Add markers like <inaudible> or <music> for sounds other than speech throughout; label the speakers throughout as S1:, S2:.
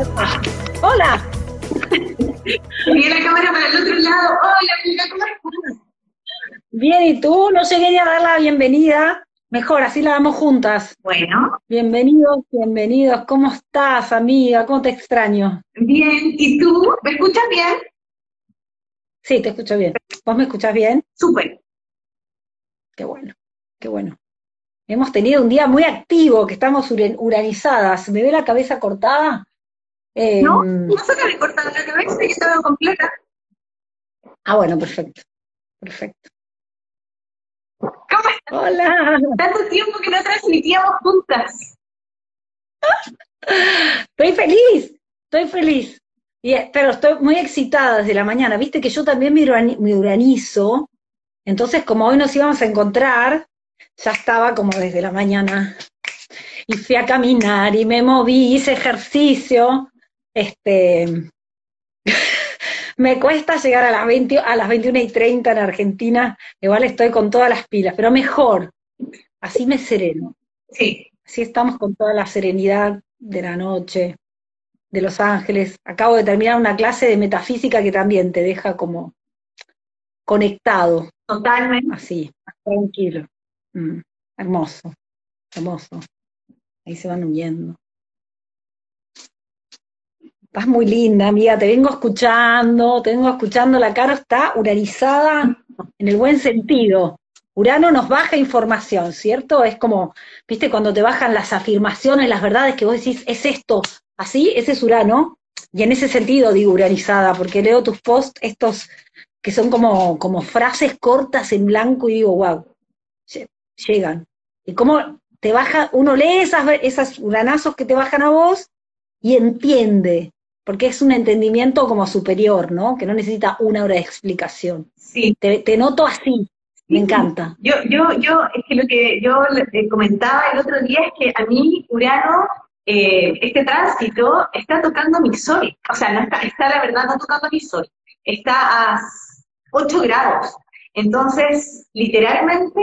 S1: <laughs> Hola.
S2: Y la cámara para el otro lado. Hola, amiga, ¿cómo estás?
S1: Bien, ¿y tú? No llegué a dar la bienvenida. Mejor, así la damos juntas.
S2: Bueno,
S1: Bienvenidos, bienvenidos. ¿Cómo estás, amiga? ¿Cómo te extraño?
S2: bien. ¿Y tú? ¿Me escuchas bien?
S1: Sí, te escucho bien. ¿Vos me escuchás bien?
S2: Súper.
S1: Qué bueno, qué bueno. Hemos tenido un día muy activo, que estamos ura- uranizadas. ¿Me ve la cabeza cortada? Eh,
S2: ¿No? No se me corta la cabeza, yo te veo completa.
S1: Ah, bueno, perfecto. Perfecto.
S2: ¿Cómo estás?
S1: Hola.
S2: Tanto tiempo que no transmitíamos juntas. <laughs>
S1: Estoy feliz, estoy feliz. Y, eh, pero estoy muy excitada desde la mañana. Viste que yo también me, urani- me uranizo. Entonces, como hoy nos íbamos a encontrar, ya estaba como desde la mañana. Y fui a caminar y me moví, hice ejercicio. Este, <laughs> me cuesta llegar a las 20, a las 21 y 30 en Argentina. Igual estoy con todas las pilas, pero mejor. Así me sereno.
S2: Sí.
S1: Así estamos con toda la serenidad de la noche, de Los Ángeles. Acabo de terminar una clase de metafísica que también te deja como conectado,
S2: Totalmente.
S1: así, tranquilo. Mm, hermoso, hermoso. Ahí se van huyendo. Estás muy linda, amiga, te vengo escuchando, te vengo escuchando, la cara está urarizada en el buen sentido. Urano nos baja información, ¿cierto? Es como, viste, cuando te bajan las afirmaciones, las verdades que vos decís, es esto, así, ese es Urano. Y en ese sentido digo uranizada, porque leo tus posts, estos que son como, como frases cortas en blanco y digo, wow, llegan. Y cómo te baja, uno lee esas, esas uranazos que te bajan a vos y entiende, porque es un entendimiento como superior, ¿no? Que no necesita una hora de explicación.
S2: Sí.
S1: Te, te noto así, me encanta.
S2: Yo, yo, yo, es que lo que yo comentaba el otro día es que a mí Urano, eh, este tránsito, está tocando mi sol. O sea, no está, está la verdad no tocando mi sol. Está a 8 grados. Entonces, literalmente,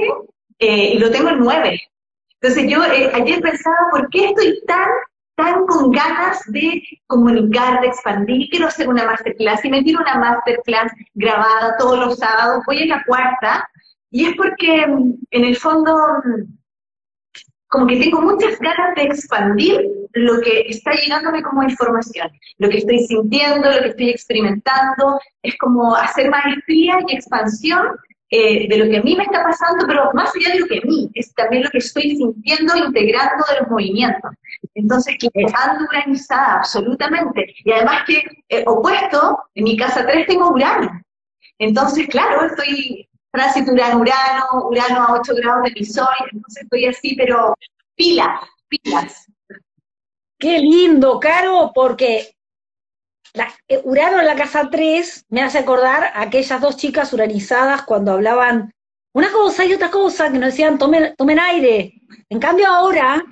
S2: eh, lo tengo en 9. Entonces yo eh, ayer pensaba, ¿por qué estoy tan, tan con ganas de comunicar, de expandir? Quiero hacer una masterclass y me tiro una masterclass grabada todos los sábados, voy en la cuarta, y es porque en el fondo como que tengo muchas ganas de expandir lo que está llegándome como información, lo que estoy sintiendo, lo que estoy experimentando, es como hacer maestría y expansión eh, de lo que a mí me está pasando, pero más allá de lo que a mí, es también lo que estoy sintiendo, integrando de los movimientos. Entonces, que ando uranizada, absolutamente. Y además que, eh, opuesto, en mi casa 3 tengo Urano. Entonces, claro, estoy tránsito Urano-Urano, Urano a 8 grados de mi sol, entonces estoy así, pero pilas, pilas.
S1: Qué lindo, Caro, porque la, eh, Urano en la casa 3 me hace acordar a aquellas dos chicas uranizadas cuando hablaban una cosa y otra cosa, que nos decían tomen, tomen aire. En cambio ahora,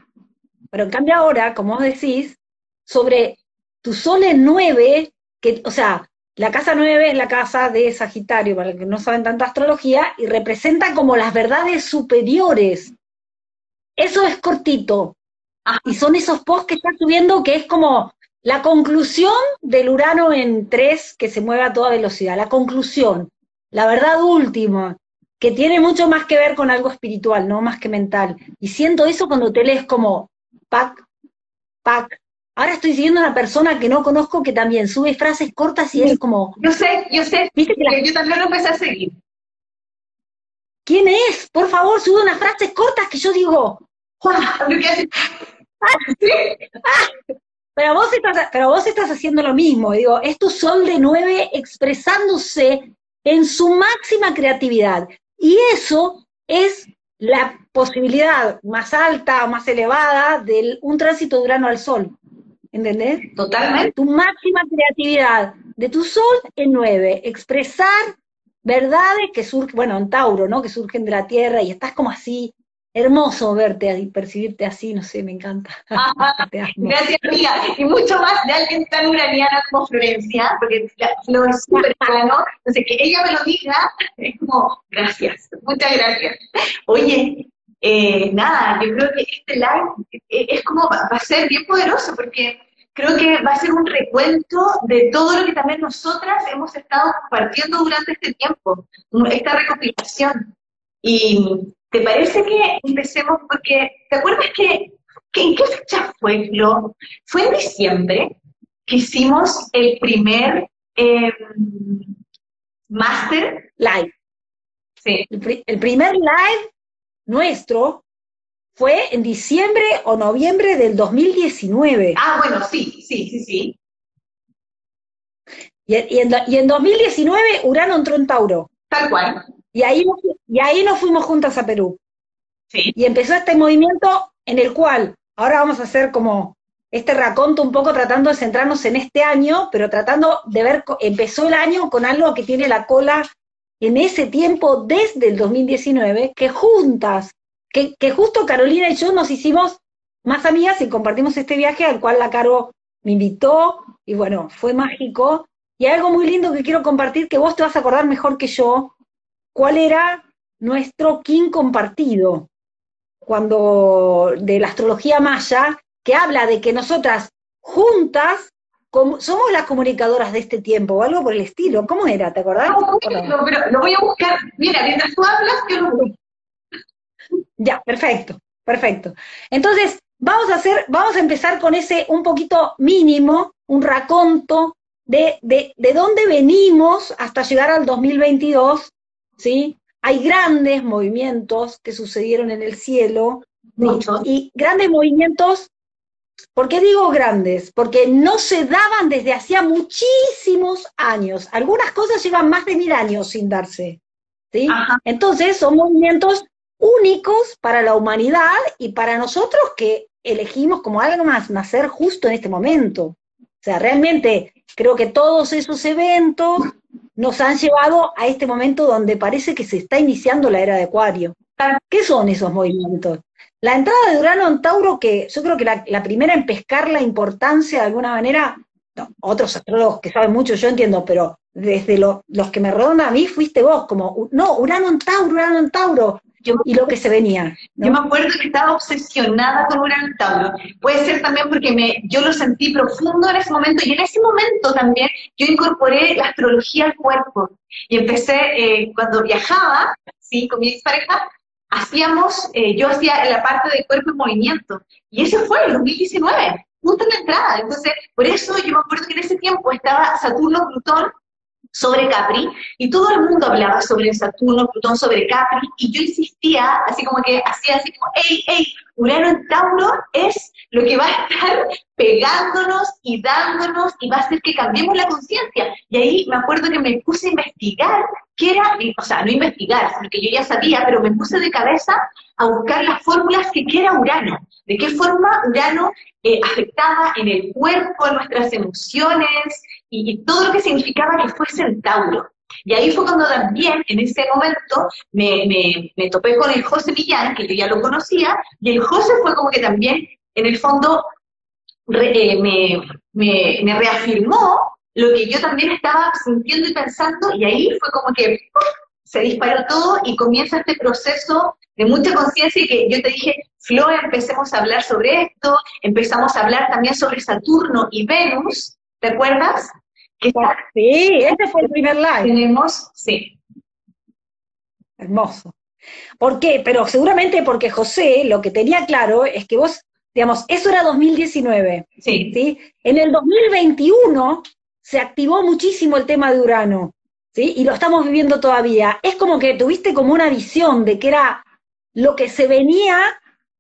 S1: pero en cambio ahora, como vos decís, sobre tu sol en 9, que, o sea, la casa 9 es la casa de Sagitario, para los que no saben tanta astrología, y representa como las verdades superiores. Eso es cortito. Y son esos posts que estás subiendo que es como la conclusión del Urano en 3 que se mueve a toda velocidad. La conclusión, la verdad última, que tiene mucho más que ver con algo espiritual, no más que mental. Y siento eso cuando te lees como pac, pac. Ahora estoy siguiendo a una persona que no conozco que también sube frases cortas y es como,
S2: Yo sé, yo sé,
S1: ¿viste que la-
S2: yo también lo empecé a seguir.
S1: ¿quién es? Por favor, sube unas frases cortas que yo digo,
S2: Lo que hace-
S1: Pero vos estás, pero vos estás haciendo lo mismo, digo, es tu sol de nueve expresándose en su máxima creatividad. Y eso es la posibilidad más alta o más elevada de un tránsito de Urano al Sol. ¿Entendés?
S2: Totalmente.
S1: Tu máxima creatividad de tu sol en nueve, expresar verdades que surgen, bueno, en Tauro, ¿no? Que surgen de la tierra y estás como así, hermoso verte y percibirte así, no sé, me encanta. <laughs>
S2: Gracias, amiga. Y mucho más de alguien tan uraniana como Florencia, porque la Flor es súper plano. Entonces, que ella me lo diga, es como, gracias, muchas gracias. Oye, eh, nada, yo creo que este live eh, es como, va va a ser bien poderoso, porque creo que va a ser un recuento de todo lo que también nosotras hemos estado compartiendo durante este tiempo, esta recopilación. Y ¿te parece que empecemos? Porque, ¿te acuerdas que, en qué fecha fue, Flo? Fue en diciembre que hicimos el primer eh, Master
S1: Live.
S2: Sí.
S1: El, primer live nuestro fue en diciembre o noviembre del 2019.
S2: Ah, bueno, sí, sí, sí, sí.
S1: Y, en, y en 2019 Urano entró en Tauro.
S2: Tal cual.
S1: Y ahí, y ahí nos fuimos juntas a Perú.
S2: Sí.
S1: Y empezó este movimiento en el cual ahora vamos a hacer como este raconto un poco tratando de centrarnos en este año, pero tratando de ver, empezó el año con algo que tiene la cola en ese tiempo desde el 2019, que juntas, que, que justo Carolina y yo nos hicimos más amigas y compartimos este viaje al cual la Caro me invitó y bueno, fue mágico. Y hay algo muy lindo que quiero compartir que vos te vas a acordar mejor que yo, cuál era nuestro kin compartido, cuando de la astrología maya, que habla de que nosotras juntas somos las comunicadoras de este tiempo, o algo por el estilo. ¿Cómo era? ¿Te acordás?
S2: No, pero lo voy a buscar. Mira, mientras tú hablas, yo lo voy.
S1: Ya, perfecto, perfecto. Entonces, vamos a hacer, vamos a empezar con ese un poquito mínimo, un raconto de, de, de dónde venimos hasta llegar al 2022, ¿sí? Hay grandes movimientos que sucedieron en el cielo,
S2: Muchos.
S1: y grandes movimientos ¿Por qué digo grandes? Porque no se daban desde hacía muchísimos años. Algunas cosas llevan más de mil años sin darse. ¿sí? Entonces son movimientos únicos para la humanidad y para nosotros que elegimos como algo más nacer justo en este momento. O sea, realmente creo que todos esos eventos nos han llevado a este momento donde parece que se está iniciando la era de Acuario. ¿Qué son esos movimientos? La entrada de Urano en Tauro, que yo creo que la, primera en pescar la importancia de alguna manera, otros astrólogos que saben mucho, yo entiendo, pero desde los que me rondan a mí fuiste vos, como, no, Urano en Tauro, Urano en Tauro, y lo que se venía.
S2: Yo me acuerdo que estaba obsesionada con Urano en Tauro. Puede ser también porque me, yo lo sentí profundo en ese momento, y en ese momento también yo incorporé la astrología al cuerpo. Y empecé, eh, cuando viajaba, sí, con mi expareja, hacíamos, eh, yo hacía la parte de cuerpo en movimiento, y eso fue el 2019, justo en la entrada. Entonces, por eso yo me acuerdo que en ese tiempo estaba Saturno-Plutón sobre Capri, y todo el mundo hablaba sobre Saturno, Plutón sobre Capri, y yo insistía, así como que hacía así como, hey, hey, Urano en Tauro es lo que va a estar pegándonos y dándonos y va a hacer que cambiemos la conciencia. Y ahí me acuerdo que me puse a investigar qué era, o sea, no investigar, sino que yo ya sabía, pero me puse de cabeza a buscar las fórmulas que qué era Urano, de qué forma Urano eh, afectaba en el cuerpo, en nuestras emociones y, todo lo que significaba que fuese el. Y ahí fue cuando también, en ese momento, me, me, topé con el José Millán, que yo ya lo conocía, y el José fue como que también, en el fondo, eh, me, me, reafirmó lo que yo también estaba sintiendo y pensando, y ahí fue como que se disparó todo y comienza este proceso de mucha conciencia y que yo te dije, Flo, empecemos a hablar sobre esto, empezamos a hablar también sobre Saturno y Venus, ¿te acuerdas?
S1: sí, ese fue el primer live.
S2: Tenemos, sí.
S1: Hermoso. ¿Por qué? Pero seguramente porque José lo que tenía claro es que vos, digamos, eso era 2019.
S2: Sí.
S1: ¿sí? En el 2021 se activó muchísimo el tema de Urano, ¿sí? Y lo estamos viviendo todavía. Es como que tuviste como una visión de que era lo que se venía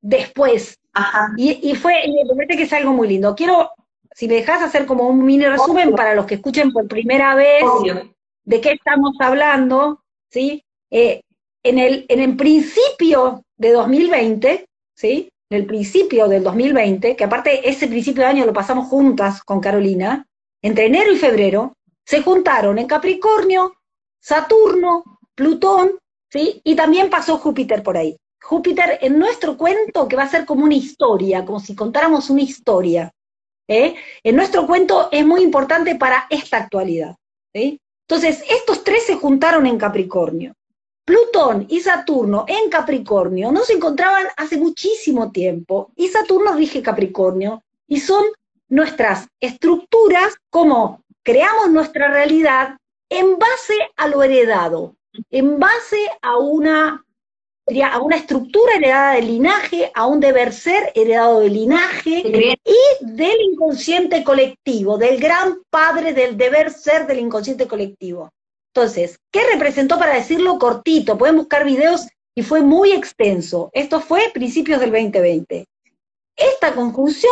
S1: después.
S2: Ajá.
S1: Y, y fue, y me parece que es algo muy lindo. Quiero si me dejas hacer como un mini resumen para los que escuchen por primera vez de qué estamos hablando, ¿sí? Eh, en, el, en el principio de 2020, ¿sí? En el principio del 2020, que aparte ese principio de año lo pasamos juntas con Carolina, entre enero y febrero, se juntaron en Capricornio, Saturno, Plutón, ¿sí? Y también pasó Júpiter por ahí. Júpiter en nuestro cuento que va a ser como una historia, como si contáramos una historia. ¿eh? En nuestro cuento es muy importante para esta actualidad. Entonces, estos tres se juntaron en Capricornio. Plutón y Saturno en Capricornio no se encontraban hace muchísimo tiempo, y Saturno rige Capricornio, y son nuestras estructuras, cómo creamos nuestra realidad en base a lo heredado, en base a una, a una estructura heredada del linaje, a un deber ser heredado del linaje y del inconsciente colectivo, del gran padre del deber ser del inconsciente colectivo. Entonces, ¿qué representó para decirlo cortito? Pueden buscar videos y fue muy extenso. Esto fue principios del 2020. Esta conclusión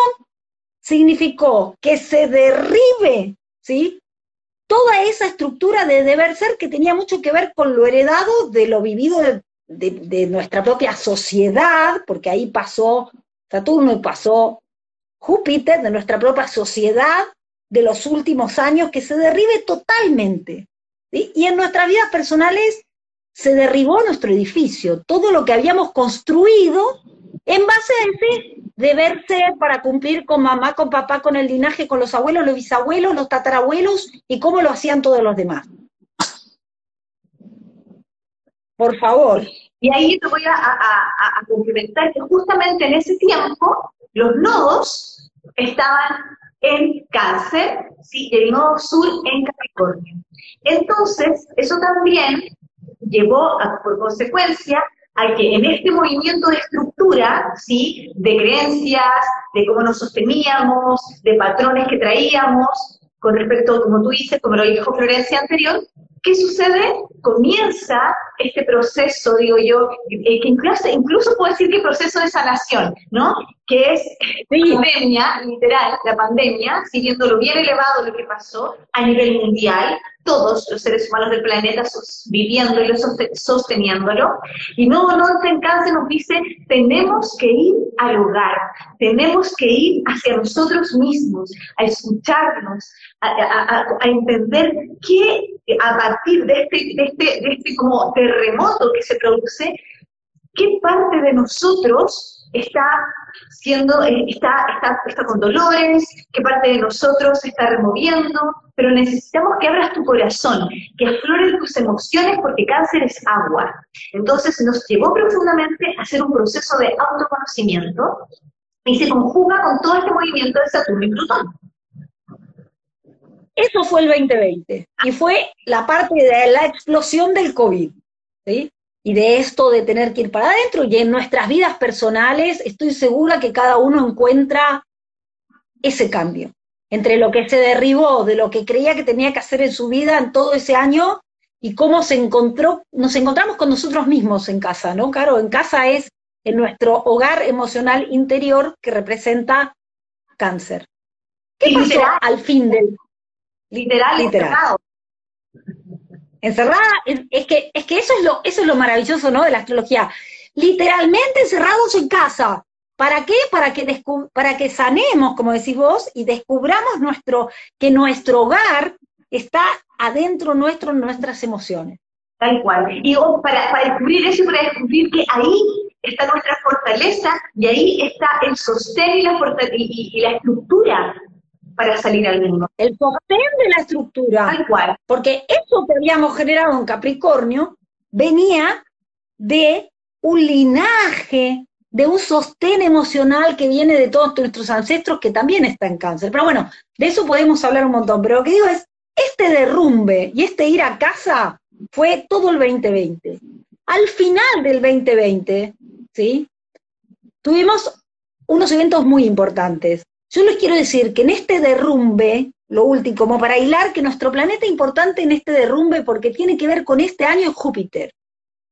S1: significó que se derribe, ¿sí? Toda esa estructura de deber ser que tenía mucho que ver con lo heredado de lo vivido de, nuestra propia sociedad, porque ahí pasó Saturno y pasó Júpiter, de nuestra propia sociedad de los últimos años, que se derribe totalmente. Y en nuestras vidas personales se derribó nuestro edificio, todo lo que habíamos construido en base a ese deber ser para cumplir con mamá, con papá, con el linaje, con los abuelos, los bisabuelos, los tatarabuelos y cómo lo hacían todos los demás. Por favor.
S2: Y ahí te voy a, a, complementar que justamente en ese tiempo los nodos estaban en cáncer, ¿sí? el nodo sur en Capricornio. Entonces, eso también llevó a, por consecuencia a que en este movimiento de estructura, ¿sí? de creencias, de cómo nos sosteníamos, de patrones que traíamos, con respecto, como tú dices, como lo dijo Florencia anterior, ¿qué sucede? Comienza este proceso, digo yo, eh, que incluso, incluso puedo decir que proceso de sanación, ¿no? Que es la pandemia, literal, la pandemia, siguiendo lo bien elevado lo que pasó a nivel mundial, todos los seres humanos del planeta viviéndolo, sosteniéndolo. Y no, no en cáncer nos dice, tenemos que ir al hogar, tenemos que ir hacia nosotros mismos, a escucharnos, a, entender que a partir de este, de este, de este como terremoto que se produce, qué parte de nosotros está siendo, eh, está, está, está con dolores, qué parte de nosotros se está removiendo, pero necesitamos que abras tu corazón, que afloren tus emociones porque cáncer es agua. Entonces nos llevó profundamente a hacer un proceso de autoconocimiento y se conjuga con todo este movimiento de Saturno y Plutón.
S1: Eso fue el 2020 y fue la parte de la explosión del COVID. ¿sí? Y de esto de tener que ir para adentro y en nuestras vidas personales estoy segura que cada uno encuentra ese cambio entre lo que se derribó de lo que creía que tenía que hacer en su vida en todo ese año y cómo se encontró, nos encontramos con nosotros mismos en casa, ¿no? Claro, en casa es en nuestro hogar emocional interior que representa cáncer. ¿Qué pasó al fin del
S2: literal, literal
S1: encerrada, es, que, es que eso es lo, eso es lo maravilloso, ¿no? De la astrología. Literalmente encerrados en casa. ¿Para qué? Para que, para que sanemos, como decís vos, y descubramos nuestro, que nuestro hogar está adentro nuestro, nuestras emociones.
S2: Tal cual. Y para, para descubrir eso y para descubrir que ahí está nuestra fortaleza y ahí está el sostén y la, y la estructura para salir al mundo.
S1: El sostén de la estructura.
S2: Tal cual.
S1: Porque eso que habíamos generado en Capricornio venía de un linaje, de un sostén emocional que viene de todos nuestros ancestros que también está en cáncer. Pero bueno, de eso podemos hablar un montón. Pero lo que digo es, este derrumbe y este ir a casa fue todo el 2020. Al final del 2020, ¿sí? Tuvimos unos eventos muy importantes. Yo les quiero decir que en este derrumbe, lo último, como para hilar que nuestro planeta importante en este derrumbe, porque tiene que ver con este año, es Júpiter.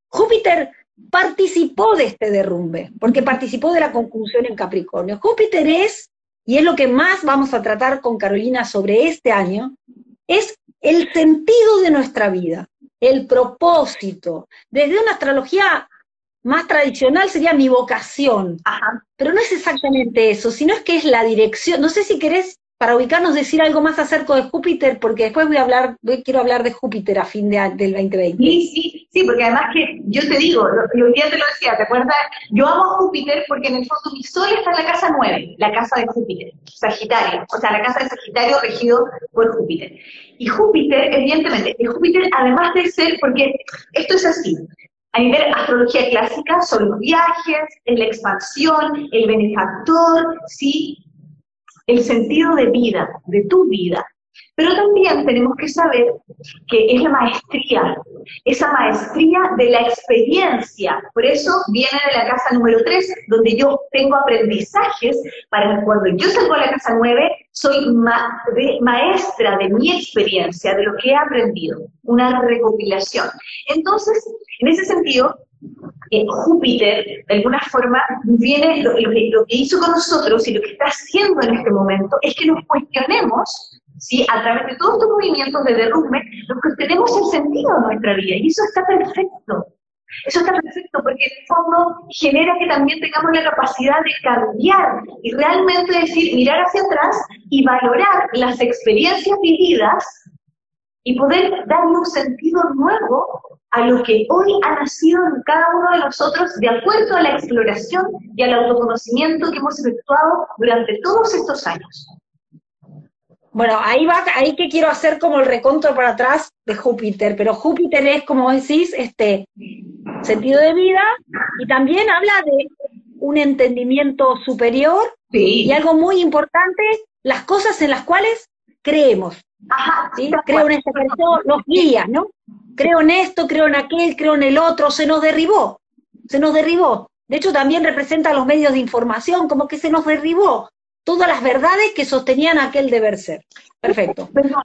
S1: Júpiter participó de este derrumbe, porque participó de la conclusión en Capricornio. Júpiter es, y es lo que más vamos a tratar con Carolina sobre este año, es el sentido de nuestra vida, el propósito. Desde una astrología más tradicional sería mi vocación. Pero no es exactamente eso, sino es que es la dirección. No sé si querés, para ubicarnos, decir algo más acerca de Júpiter, porque después voy a hablar, quiero hablar de Júpiter a fin de, del 2020.
S2: Sí, sí, sí, porque además que yo te digo, y hoy día te lo decía, ¿te acuerdas? Yo amo a Júpiter porque en el fondo mi sol está en la casa 9, la casa de Júpiter, Sagitario, o sea, la casa de Sagitario regido por Júpiter. Y Júpiter, evidentemente, y Júpiter además de ser, porque esto es así, a nivel astrología clásica son los viajes, la expansión, el benefactor, ¿sí? el sentido de vida, de tu vida. Pero también tenemos que saber que es la maestría, esa maestría de la experiencia. Por eso viene de la casa número 3, donde yo tengo aprendizajes para cuando yo salgo a la casa 9, soy maestra de mi experiencia, de lo que he aprendido, una recopilación. Entonces, en ese sentido, eh, Júpiter, de alguna forma, viene, lo, lo que hizo con nosotros y lo que está haciendo en este momento es que nos cuestionemos ¿sí? A través de todos estos movimientos de derrumbe, los que tenemos el sentido de nuestra vida. Y eso está perfecto. Eso está perfecto porque en el fondo genera que también tengamos la capacidad de cambiar y realmente decir, mirar hacia atrás y valorar las experiencias vividas y poder darle un sentido nuevo a lo que hoy ha nacido en cada uno de nosotros de acuerdo a la exploración y al autoconocimiento que hemos efectuado durante todos estos años.
S1: Bueno, ahí va, ahí que quiero hacer como el reconto para atrás de Júpiter, pero Júpiter es, como decís, este sentido de vida y también habla de un entendimiento superior y algo muy importante, las cosas en las cuales creemos. Ajá, ¿sí? Creo en esta persona, los guías, ¿no? Creo en esto, creo en aquel, creo en el otro, se nos derribó, se nos derribó. De hecho, también representa los medios de información, como que se nos derribó todas las verdades que sostenían aquel deber ser. Perfecto. Perdón,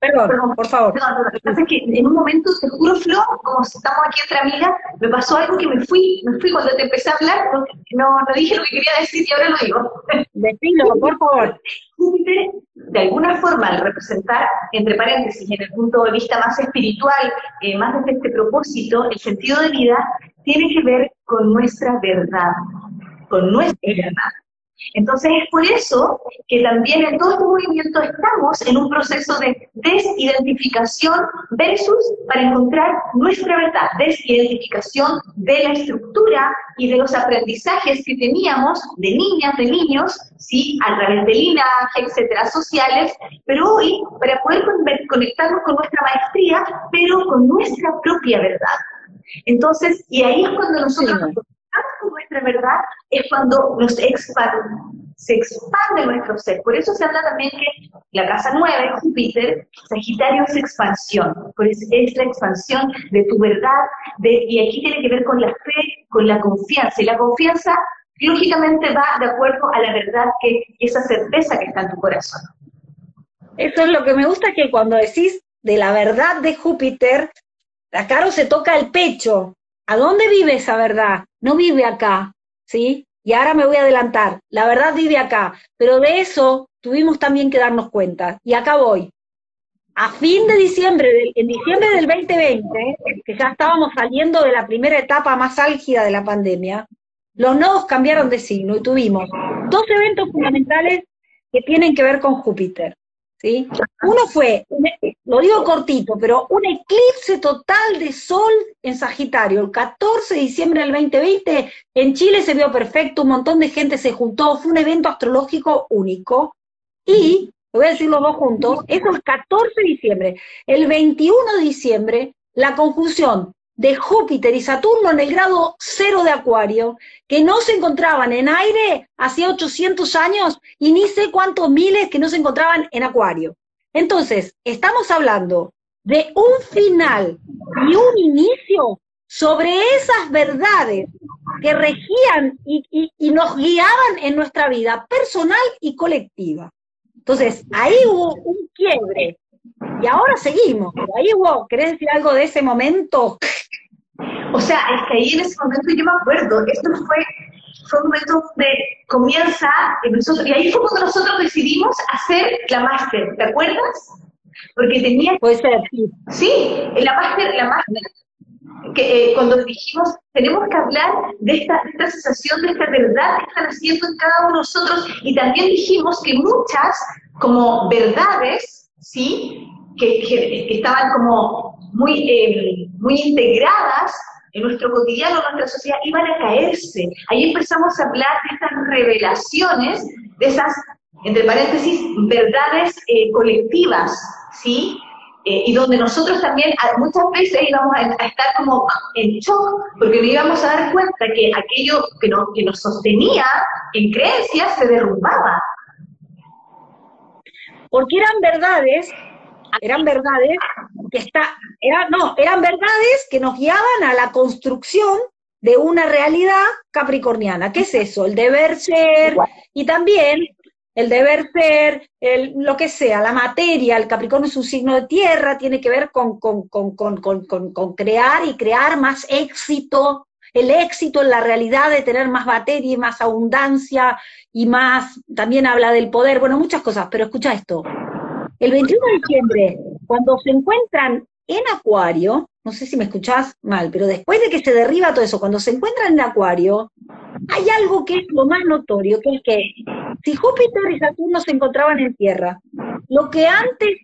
S2: perdón, por favor. lo que pasa es que en un momento, te juro, Flo, como estamos aquí entre amigas, me pasó algo que me fui, me fui cuando te empecé a hablar, no, no dije lo que quería decir y ahora lo digo.
S1: Decilo, por favor.
S2: Júpiter, de alguna forma, al representar, entre paréntesis, en el punto de vista más espiritual, eh, más desde este propósito, el sentido de vida, tiene que ver con nuestra verdad, con nuestra verdad. Entonces es por eso que también en todo este movimiento estamos en un proceso de desidentificación versus para encontrar nuestra verdad, desidentificación de la estructura y de los aprendizajes que teníamos de niñas, de niños, sí, a través del linaje, etcétera, sociales, pero hoy para poder conectarnos con nuestra maestría, pero con nuestra propia verdad. Entonces, y ahí es cuando nosotros con nuestra verdad es cuando nos expande, se expande nuestro ser. Por eso se habla también que la casa 9, Júpiter, Sagitario es expansión, es, es la expansión de tu verdad, y aquí tiene que ver con la fe, con la confianza. Y la confianza, lógicamente, va de acuerdo a la verdad, que esa certeza que está en tu corazón.
S1: Eso es lo que me gusta, que cuando decís de la verdad de Júpiter, la Caro se toca el pecho, ¿A dónde vive esa verdad? No vive acá, ¿sí? Y ahora me voy a adelantar. La verdad vive acá, pero de eso tuvimos también que darnos cuenta. Y acá voy. A fin de diciembre, en diciembre del 2020, que ya estábamos saliendo de la primera etapa más álgida de la pandemia, los nodos cambiaron de signo y tuvimos dos eventos fundamentales que tienen que ver con Júpiter. Uno fue, lo digo cortito, pero un eclipse total de sol en Sagitario. El 14 de diciembre del 2020 en Chile se vio perfecto, un montón de gente se juntó, fue un evento astrológico único. Y, voy a decir los dos juntos, eso el 14 de diciembre. El 21 de diciembre, la conjunción de Júpiter y Saturno en el grado cero de Acuario, que no se encontraban en aire hacía 800 años y ni sé cuántos miles que no se encontraban en Acuario. Entonces, estamos hablando de un final y un inicio sobre esas verdades que regían y, y nos guiaban en nuestra vida personal y colectiva. Entonces, ahí hubo un quiebre y ahora seguimos. Ahí hubo, ¿querés decir algo de ese momento?
S2: O sea, es que ahí en ese momento yo me acuerdo, esto fue, fue un momento donde comienza, y ahí fue cuando nosotros decidimos hacer la máster, ¿te acuerdas? Porque tenía...
S1: Puede ser,
S2: sí. Sí, la máster, la máster, que eh, cuando dijimos, tenemos que hablar de esta, de esta sensación, de esta verdad que están haciendo en cada uno de nosotros, y también dijimos que muchas, como verdades, ¿sí? Que, que, estaban como muy, eh, muy integradas en nuestro cotidiano, en nuestra sociedad, iban a caerse. Ahí empezamos a hablar de estas revelaciones, de esas, entre paréntesis, verdades eh, colectivas, ¿sí? Eh, y donde nosotros también muchas veces íbamos a, estar como en shock, porque nos íbamos a dar cuenta que aquello que, que nos sostenía en creencias se derrumbaba.
S1: porque eran verdades, eran verdades que está, era, no, eran verdades que nos guiaban a la construcción de una realidad capricorniana. ¿Qué es eso? El deber ser y también el deber ser, el, lo que sea, la materia, el Capricornio es un signo de tierra, tiene que ver con, con, con, con, crear y crear más éxito, el éxito en la realidad de tener más materia y más abundancia y más, también habla del poder, bueno, muchas cosas, pero escucha esto. El 21 de diciembre, cuando se encuentran en Acuario, no sé si me escuchás mal, pero después de que se derriba todo eso, cuando se encuentran en Acuario, hay algo que es lo más notorio, que es que si Júpiter y Saturno se encontraban en Tierra, lo que antes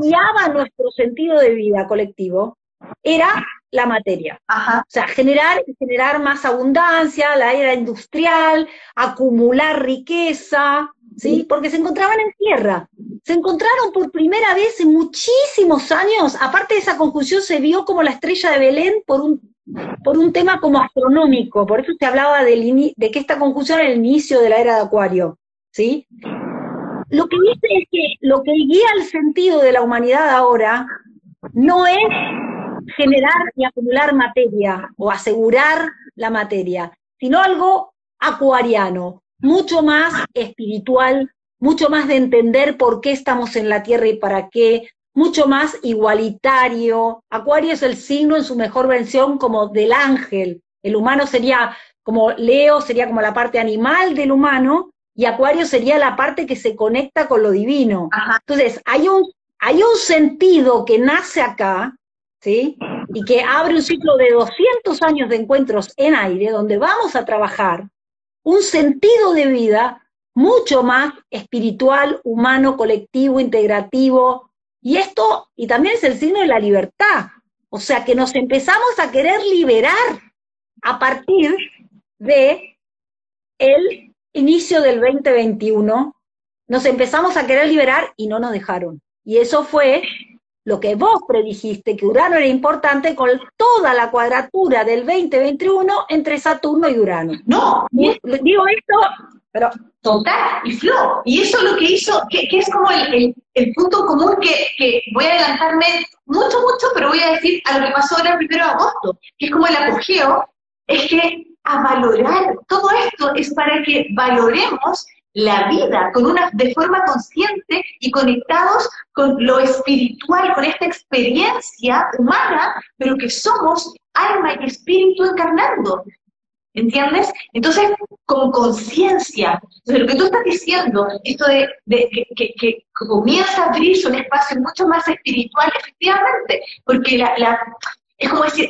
S1: guiaba nuestro sentido de vida colectivo era la materia. O sea, generar, generar más abundancia, la era industrial, acumular riqueza, ¿sí? Porque se encontraban en tierra. Se encontraron por primera vez en muchísimos años. Aparte de esa conjunción, se vio como la estrella de Belén por un, por un tema como astronómico. Por eso se hablaba del de que esta conjunción era el inicio de la era de Acuario. ¿sí? Lo que dice es que lo que guía el sentido de la humanidad ahora no es generar y acumular materia o asegurar la materia, sino algo acuariano, mucho más espiritual, mucho más de entender por qué estamos en la Tierra y para qué, mucho más igualitario. Acuario es el signo en su mejor versión como del ángel. El humano sería como Leo, sería como la parte animal del humano, y Acuario sería la parte que se conecta con lo divino. Entonces, hay un, hay un sentido que nace acá, ¿sí? Y que abre un ciclo de 200 años de encuentros en aire, donde vamos a trabajar un sentido de vida mucho más espiritual, humano, colectivo, integrativo. Y esto, y también es el signo de la libertad. O sea, que nos empezamos a querer liberar a partir de el inicio del 2021, nos empezamos a querer liberar y no nos dejaron. Y eso fue lo que vos predijiste, que Urano era importante con toda la cuadratura del 2021 entre Saturno y Urano.
S2: No,
S1: digo esto, pero...
S2: Total, y Flo, y eso lo que hizo, que, es como el, punto común que, que, voy a adelantarme mucho, mucho, pero voy a decir a lo que pasó ahora el primero de agosto, que es como el apogeo, es que a valorar, todo esto es para que valoremos la vida con una, de forma consciente y conectados con lo espiritual, con esta experiencia humana, pero que somos alma y espíritu encarnando. ¿Entiendes? Entonces, con conciencia, lo que tú estás diciendo, esto de, que, que, comienza a abrirse un espacio mucho más espiritual, efectivamente, porque la, es como decir,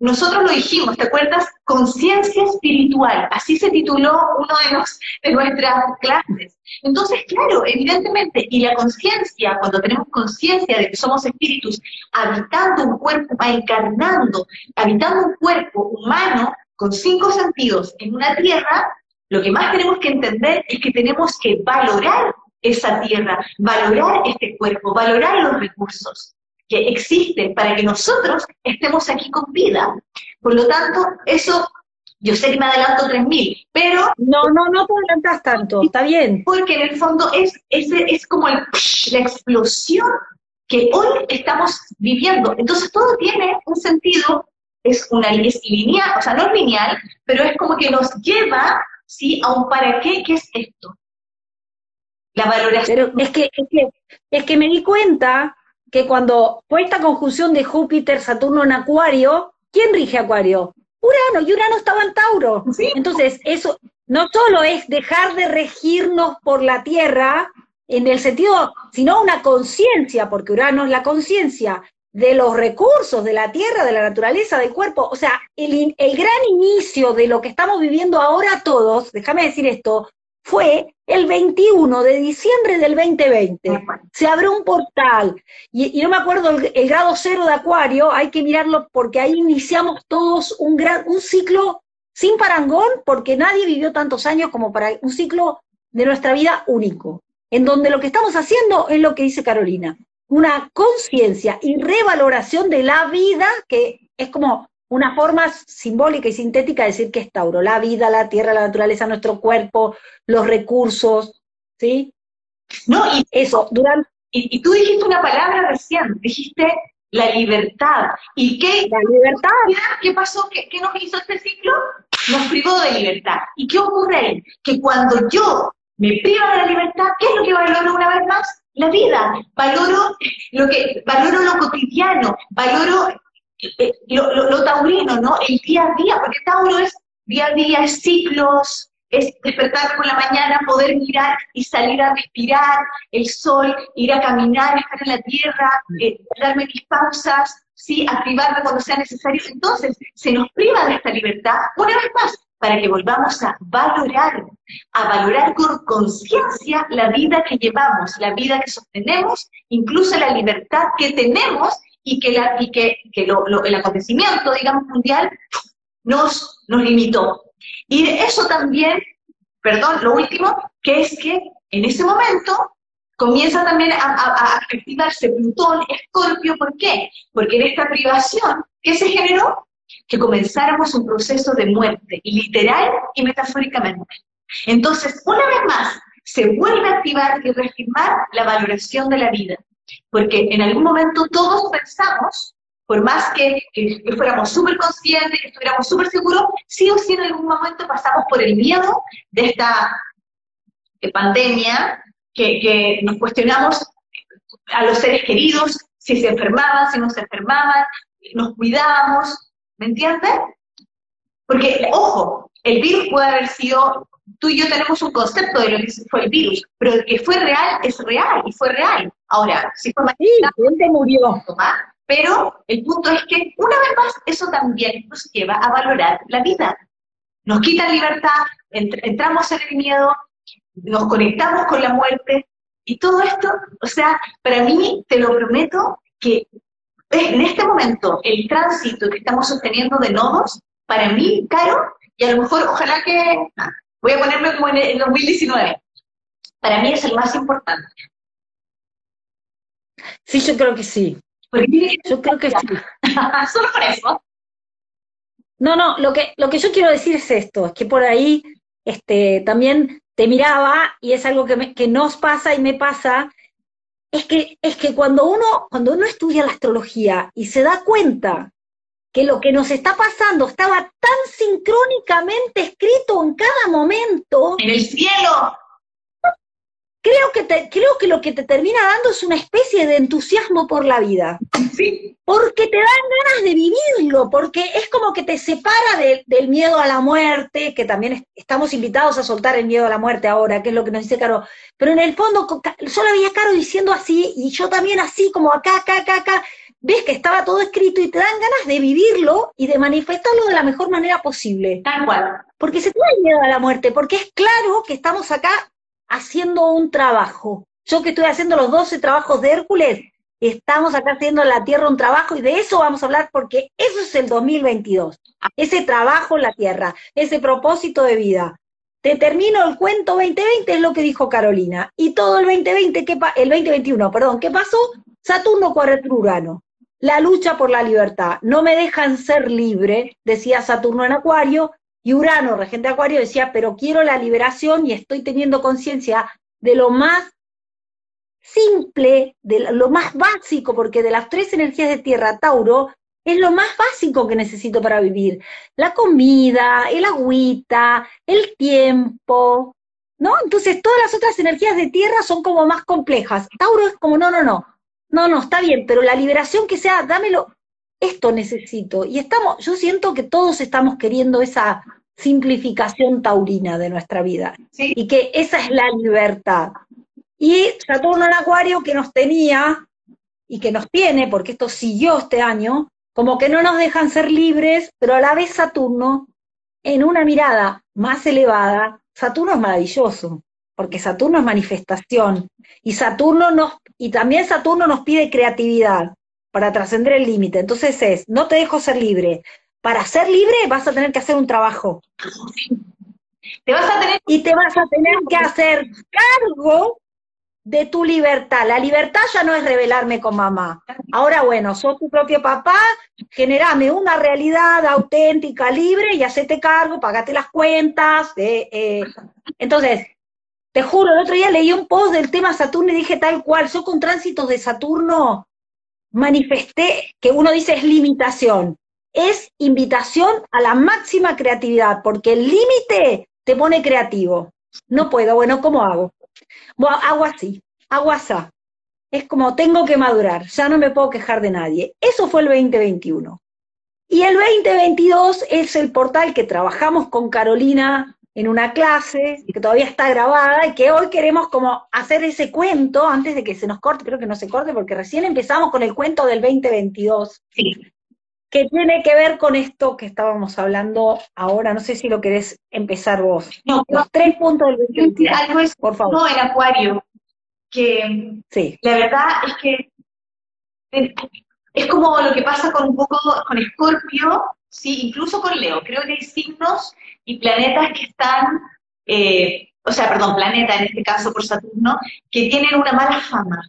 S2: nosotros lo dijimos, ¿te acuerdas? Conciencia espiritual, así se tituló uno de, los, de nuestras clases. Entonces, claro, evidentemente, y la conciencia, cuando tenemos conciencia de que somos espíritus habitando un cuerpo, encarnando, habitando un cuerpo humano con cinco sentidos en una tierra, lo que más tenemos que entender es que tenemos que valorar esa tierra, valorar este cuerpo, valorar los recursos que existen para que nosotros estemos aquí con vida. Por lo tanto, eso, yo sé que me adelanto 3.000, pero...
S1: No, no, no te adelantas tanto, está bien.
S2: Porque en el fondo es, es, es como la explosión que hoy estamos viviendo. Entonces todo tiene un sentido, es una es lineal, o sea, no es lineal, pero es como que nos lleva ¿sí? a un para qué, ¿qué es esto?
S1: La valoración. Pero es que, es que, es que me di cuenta que cuando fue esta conjunción de Júpiter, Saturno en Acuario, ¿quién rige Acuario? Urano, y Urano estaba en Tauro. Entonces, eso no solo es dejar de regirnos por la Tierra, en el sentido, sino una conciencia, porque Urano es la conciencia de los recursos de la tierra, de la naturaleza, del cuerpo. O sea, el, el, gran inicio de lo que estamos viviendo ahora todos, déjame decir esto, fue el 21 de diciembre del 2020. Se abrió un portal. Y, no me acuerdo el, grado cero de Acuario, hay que mirarlo porque ahí iniciamos todos un, gran, un ciclo sin parangón, porque nadie vivió tantos años como para un ciclo de nuestra vida único, en donde lo que estamos haciendo es lo que dice Carolina, una conciencia y revaloración de la vida que es como una forma simbólica y sintética de decir que es Tauro, la vida, la tierra, la naturaleza, nuestro cuerpo, los recursos, ¿sí?
S2: No, y
S1: eso, durante...
S2: Y, tú dijiste una palabra recién, dijiste la libertad. ¿Y qué?
S1: La libertad.
S2: ¿Qué pasó? ¿Qué, ¿Qué, nos hizo este ciclo? Nos privó de libertad. ¿Y qué ocurre ahí? Que cuando yo me privo de la libertad, ¿qué es lo que valoro una vez más? La vida. Valoro lo que, valoro lo cotidiano, valoro eh, lo, lo, taurino, ¿no? El día a día, porque Tauro es día a día, es ciclos, es despertar por la mañana, poder mirar y salir a respirar el sol, ir a caminar, estar en la tierra, eh, darme mis pausas, sí, activarme cuando sea necesario. Entonces, se nos priva de esta libertad, una vez más, para que volvamos a valorar, a valorar con conciencia la vida que llevamos, la vida que sostenemos, incluso la libertad que tenemos y que, que, que el acontecimiento, digamos, mundial nos, limitó. Y eso también, perdón, lo último, que es que en ese momento comienza también a, activarse Plutón, Escorpio, ¿por qué? Porque en esta privación, ¿qué se generó? Que comenzáramos un proceso de muerte, literal y metafóricamente. Entonces, una vez más, se vuelve a activar y reafirmar la valoración de la vida. Porque en algún momento todos pensamos por más que, fuéramos súper conscientes, que estuviéramos súper seguros, sí o sí en algún momento pasamos por el miedo de esta eh, pandemia, que, nos cuestionamos a los seres queridos, si se enfermaban, si no se enfermaban, nos cuidábamos, ¿me entiendes? Porque, ojo, el virus puede haber sido, tú y yo tenemos un concepto de lo que fue el virus, pero el que fue real es real y fue real. Ahora, si fue
S1: sí, gente murió.
S2: Pero el punto es que, una vez más, eso también nos lleva a valorar la vida. Nos quita libertad, entramos en el miedo, nos conectamos con la muerte, y todo esto, o sea, para mí, te lo prometo, que en este momento el tránsito que estamos sosteniendo de nodos, para mí, caro, y a lo mejor, ojalá que, voy a ponerme como en el 2019, para mí es el más importante.
S1: Sí, yo creo que sí. Yo creo que sí. <laughs>
S2: Solo por eso.
S1: No, no, lo que, lo que yo quiero decir es esto, es que por ahí este, también te miraba, y es algo que, que nos pasa y me pasa, es que, es que cuando, uno, cuando uno estudia la astrología y se da cuenta que lo que nos está pasando estaba tan sincrónicamente escrito en cada momento.
S2: En el cielo
S1: creo que, te, creo que lo que te termina dando es una especie de entusiasmo por la vida.
S2: Sí.
S1: Porque te dan ganas de vivirlo, porque es como que te separa del miedo a la muerte, que también estamos invitados a soltar el miedo a la muerte ahora, que es lo que nos dice Caro. Pero en el fondo, solo había Caro diciendo así, y yo también así, como acá, acá, acá, acá. Ves que estaba todo escrito y te dan ganas de vivirlo y de manifestarlo de la mejor manera posible.
S2: Tal cual.
S1: Porque se trae miedo a la muerte, porque es claro que estamos acá haciendo un trabajo. Yo que estoy haciendo los 12 trabajos de Hércules, estamos acá haciendo en la Tierra un trabajo y de eso vamos a hablar porque eso es el 2022. Ese trabajo en la Tierra, ese propósito de vida. Te termino el cuento 2020, es lo que dijo Carolina. Y todo el 2020, ¿qué el 2021, perdón, ¿qué pasó? Saturno cuadrático Urano. La lucha por la libertad. No me dejan ser libre, decía Saturno en Acuario, y Urano, regente Acuario, decía, pero quiero la liberación y estoy teniendo conciencia de lo más simple, de lo más básico, porque de las tres energías de tierra, Tauro, es lo más básico que necesito para vivir. La comida, el agüita, el tiempo, ¿no? Entonces todas las otras energías de tierra son como más complejas. Tauro es como, no, no, no, no, no, está bien, pero la liberación que sea, dámelo, esto necesito. Y estamos, yo siento que todos estamos queriendo esa simplificación taurina de nuestra vida. Y que esa es la libertad. Y Saturno en Acuario que nos tenía y que nos tiene, porque esto siguió este año, como que no nos dejan ser libres, pero a la vez Saturno, en una mirada más elevada, Saturno es maravilloso, porque Saturno es manifestación, y Saturno nos, y también Saturno nos pide creatividad para trascender el límite. Entonces es, no te dejo ser libre, para ser libre vas a tener que hacer un trabajo.
S2: Te vas a tener...
S1: Y te vas a tener que hacer cargo de tu libertad. La libertad ya no es rebelarme con mamá. Ahora, bueno, sos tu propio papá, generame una realidad auténtica, libre, y hacete cargo, pagate las cuentas. Eh, eh. Entonces, te juro, el otro día leí un post del tema Saturno y dije tal cual, yo con tránsitos de Saturno manifesté que uno dice es limitación, es invitación a la máxima creatividad, porque el límite te pone creativo. No puedo, bueno, ¿cómo hago? Bueno, hago así, hago así. Es como tengo que madurar, ya no me puedo quejar de nadie. Eso fue el 2021. Y el 2022 es el portal que trabajamos con Carolina en una clase, que todavía está grabada, y que hoy queremos como hacer ese cuento antes de que se nos corte, creo que no se corte, porque recién empezamos con el cuento del 2022. Sí que tiene que ver con esto que estábamos hablando ahora. No sé si lo querés empezar vos.
S2: No,
S1: Los tres puntos del
S2: 2022. Algo es, por favor. No, el acuario, que sí. la verdad es que es como lo que pasa con un poco con Escorpio, sí, incluso con Leo. Creo que hay signos y planetas que están, eh, o sea, perdón, planeta en este caso por Saturno, que tienen una mala fama.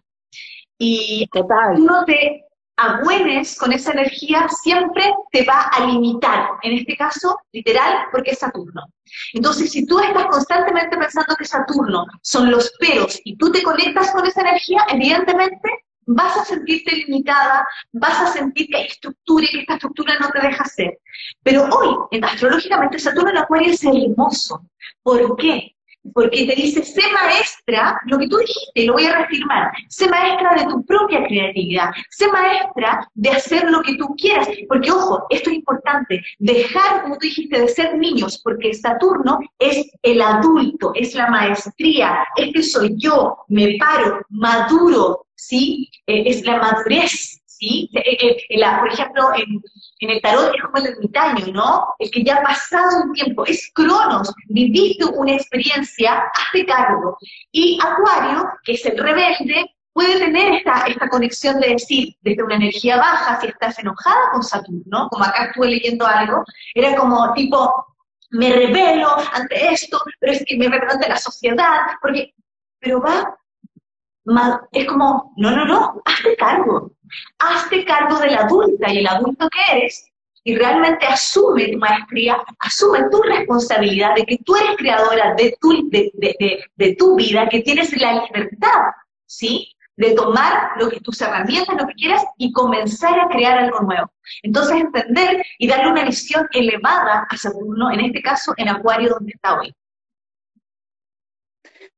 S2: Y Total. uno te agüenes con esa energía siempre te va a limitar, en este caso, literal, porque es Saturno. Entonces, si tú estás constantemente pensando que Saturno son los peros y tú te conectas con esa energía, evidentemente vas a sentirte limitada, vas a sentir que hay estructura y que esta estructura no te deja ser. Pero hoy, astrológicamente, Saturno en Acuario es hermoso. ¿Por qué? Porque te dice, sé maestra, lo que tú dijiste, lo voy a reafirmar, sé maestra de tu propia creatividad, sé maestra de hacer lo que tú quieras, porque ojo, esto es importante, dejar, como tú dijiste, de ser niños, porque Saturno es el adulto, es la maestría, este soy yo, me paro, maduro, ¿sí? Eh, es la madurez, ¿sí? Eh, eh, por ejemplo, en, el tarot es como el ermitaño, ¿no? El que ya ha pasado un tiempo, es Cronos, viviste una experiencia, hazte cargo. Y Acuario, que es el rebelde, puede tener esta, esta conexión de decir, desde una energía baja, si estás enojada con Saturno, como acá estuve leyendo algo, era como tipo, me revelo ante esto, pero es que me revelo ante la sociedad, porque, pero va es como, no, no, no, hazte cargo. Hazte cargo del adulta y el adulto que eres y realmente asume tu maestría, asume tu responsabilidad de que tú eres creadora de tu, de, tu vida, que tienes la libertad, ¿sí? De tomar lo que tus herramientas, lo que quieras y comenzar a crear algo nuevo. Entonces entender y darle una visión elevada a Saturno, en este caso en Acuario donde está hoy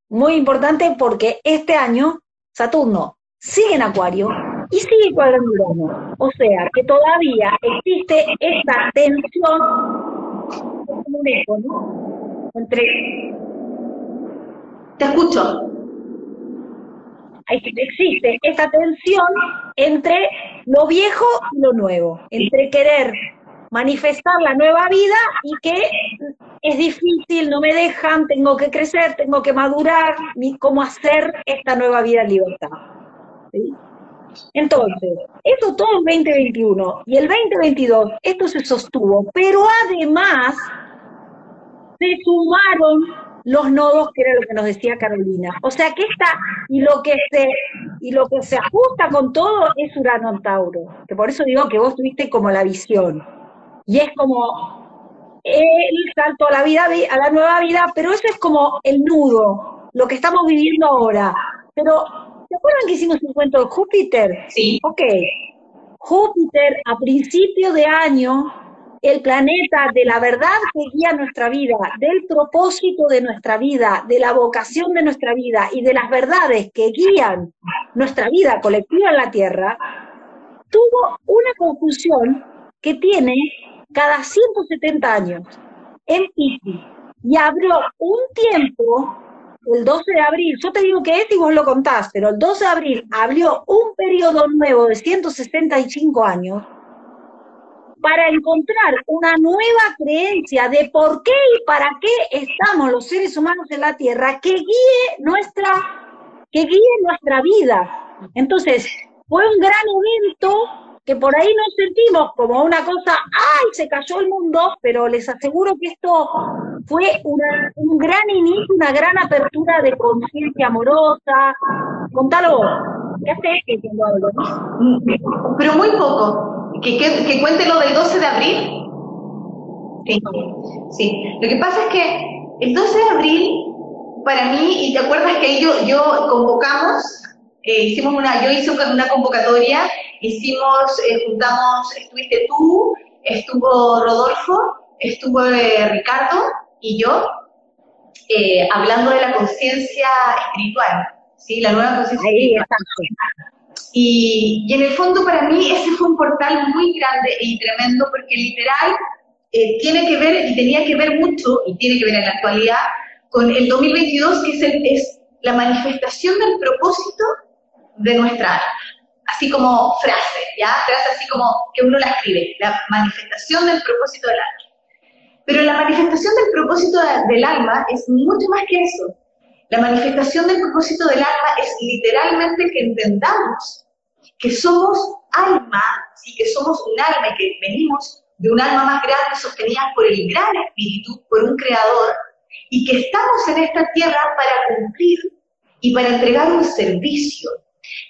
S1: muy importante porque este año Saturno sigue en Acuario y sigue cuadrando Urano. O sea que todavía existe esta tensión entre.
S2: Te escucho.
S1: Existe esta tensión entre lo viejo y lo nuevo, entre querer manifestar la nueva vida y que es difícil, no me dejan, tengo que crecer, tengo que madurar, ni cómo hacer esta nueva vida en libertad. Entonces, esto todo el 2021 y el 2022, esto se sostuvo, pero además se sumaron los nodos, que era lo que nos decía Carolina. O sea que esta, y lo que se, y lo que se ajusta con todo es Urano Tauro, que por eso digo que vos tuviste como la visión. Y es como el salto a la vida, a la nueva vida, pero eso es como el nudo, lo que estamos viviendo ahora. Pero, ¿se acuerdan que hicimos un cuento de Júpiter?
S2: Sí.
S1: Ok. Júpiter, a principio de año, el planeta de la verdad que guía nuestra vida, del propósito de nuestra vida, de la vocación de nuestra vida y de las verdades que guían nuestra vida colectiva en la Tierra, tuvo una conclusión que tiene cada 170 años en Piscis y abrió un tiempo, el 12 de abril, yo te digo que es y vos lo contás, pero el 12 de abril abrió un periodo nuevo de 165 años para encontrar una nueva creencia de por qué y para qué estamos los seres humanos en la Tierra que guíe nuestra, que guíe nuestra vida. Entonces, fue un gran evento que por ahí nos sentimos como una cosa, ¡ay! Se cayó el mundo, pero les aseguro que esto fue un gran inicio, una gran apertura de conciencia amorosa. Contalo ¿qué haces que yo hablo?
S2: Pero muy poco. ¿Que, que, cuente lo del 12 de abril. Sí, sí. Lo que pasa es que el 12 de abril para mí, y te acuerdas que ahí yo, yo convocamos, eh, hicimos una, yo hice una convocatoria, hicimos, eh, juntamos, estuviste tú, estuvo Rodolfo, estuvo eh, Ricardo y yo, hablando de la conciencia espiritual, ¿sí? La nueva conciencia espiritual. Y, y, en el fondo para mí ese fue un portal muy grande y tremendo porque literal tiene que ver y tenía que ver mucho y tiene que ver en la actualidad con el 2022, que es, es la manifestación del propósito de nuestra alma. Así como frase, ¿ya? Frase así como que uno la escribe, la manifestación del propósito del alma. Pero la manifestación del propósito del alma es mucho más que eso. La manifestación del propósito del alma es literalmente que entendamos que somos alma, ¿sí? que somos un alma y que venimos de un alma más grande sostenida por el gran espíritu, por un creador, y que estamos en esta tierra para cumplir y para entregar un servicio,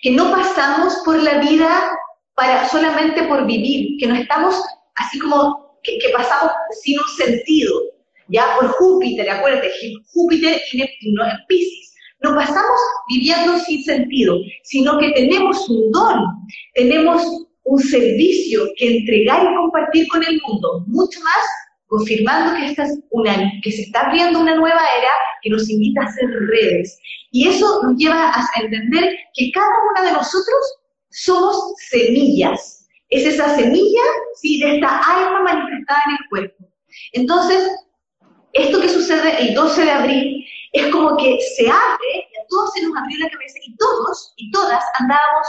S2: que no pasamos por la vida para solamente por vivir, que no estamos así como que, pasamos sin un sentido, ya por Júpiter, acuérdate, Júpiter y Neptuno en Pisces, no pasamos viviendo sin sentido, sino que tenemos un don, tenemos un servicio que entregar y compartir con el mundo, mucho más confirmando que, esta es una, que se está abriendo una nueva era que nos invita a hacer redes. Y eso nos lleva a entender que cada una de nosotros somos semillas. Es esa semilla, ¿sí? de esta alma manifestada en el cuerpo. Entonces, esto que sucede el 12 de abril es como que se abre, y a todos se nos abrió la cabeza, y todos y todas andábamos,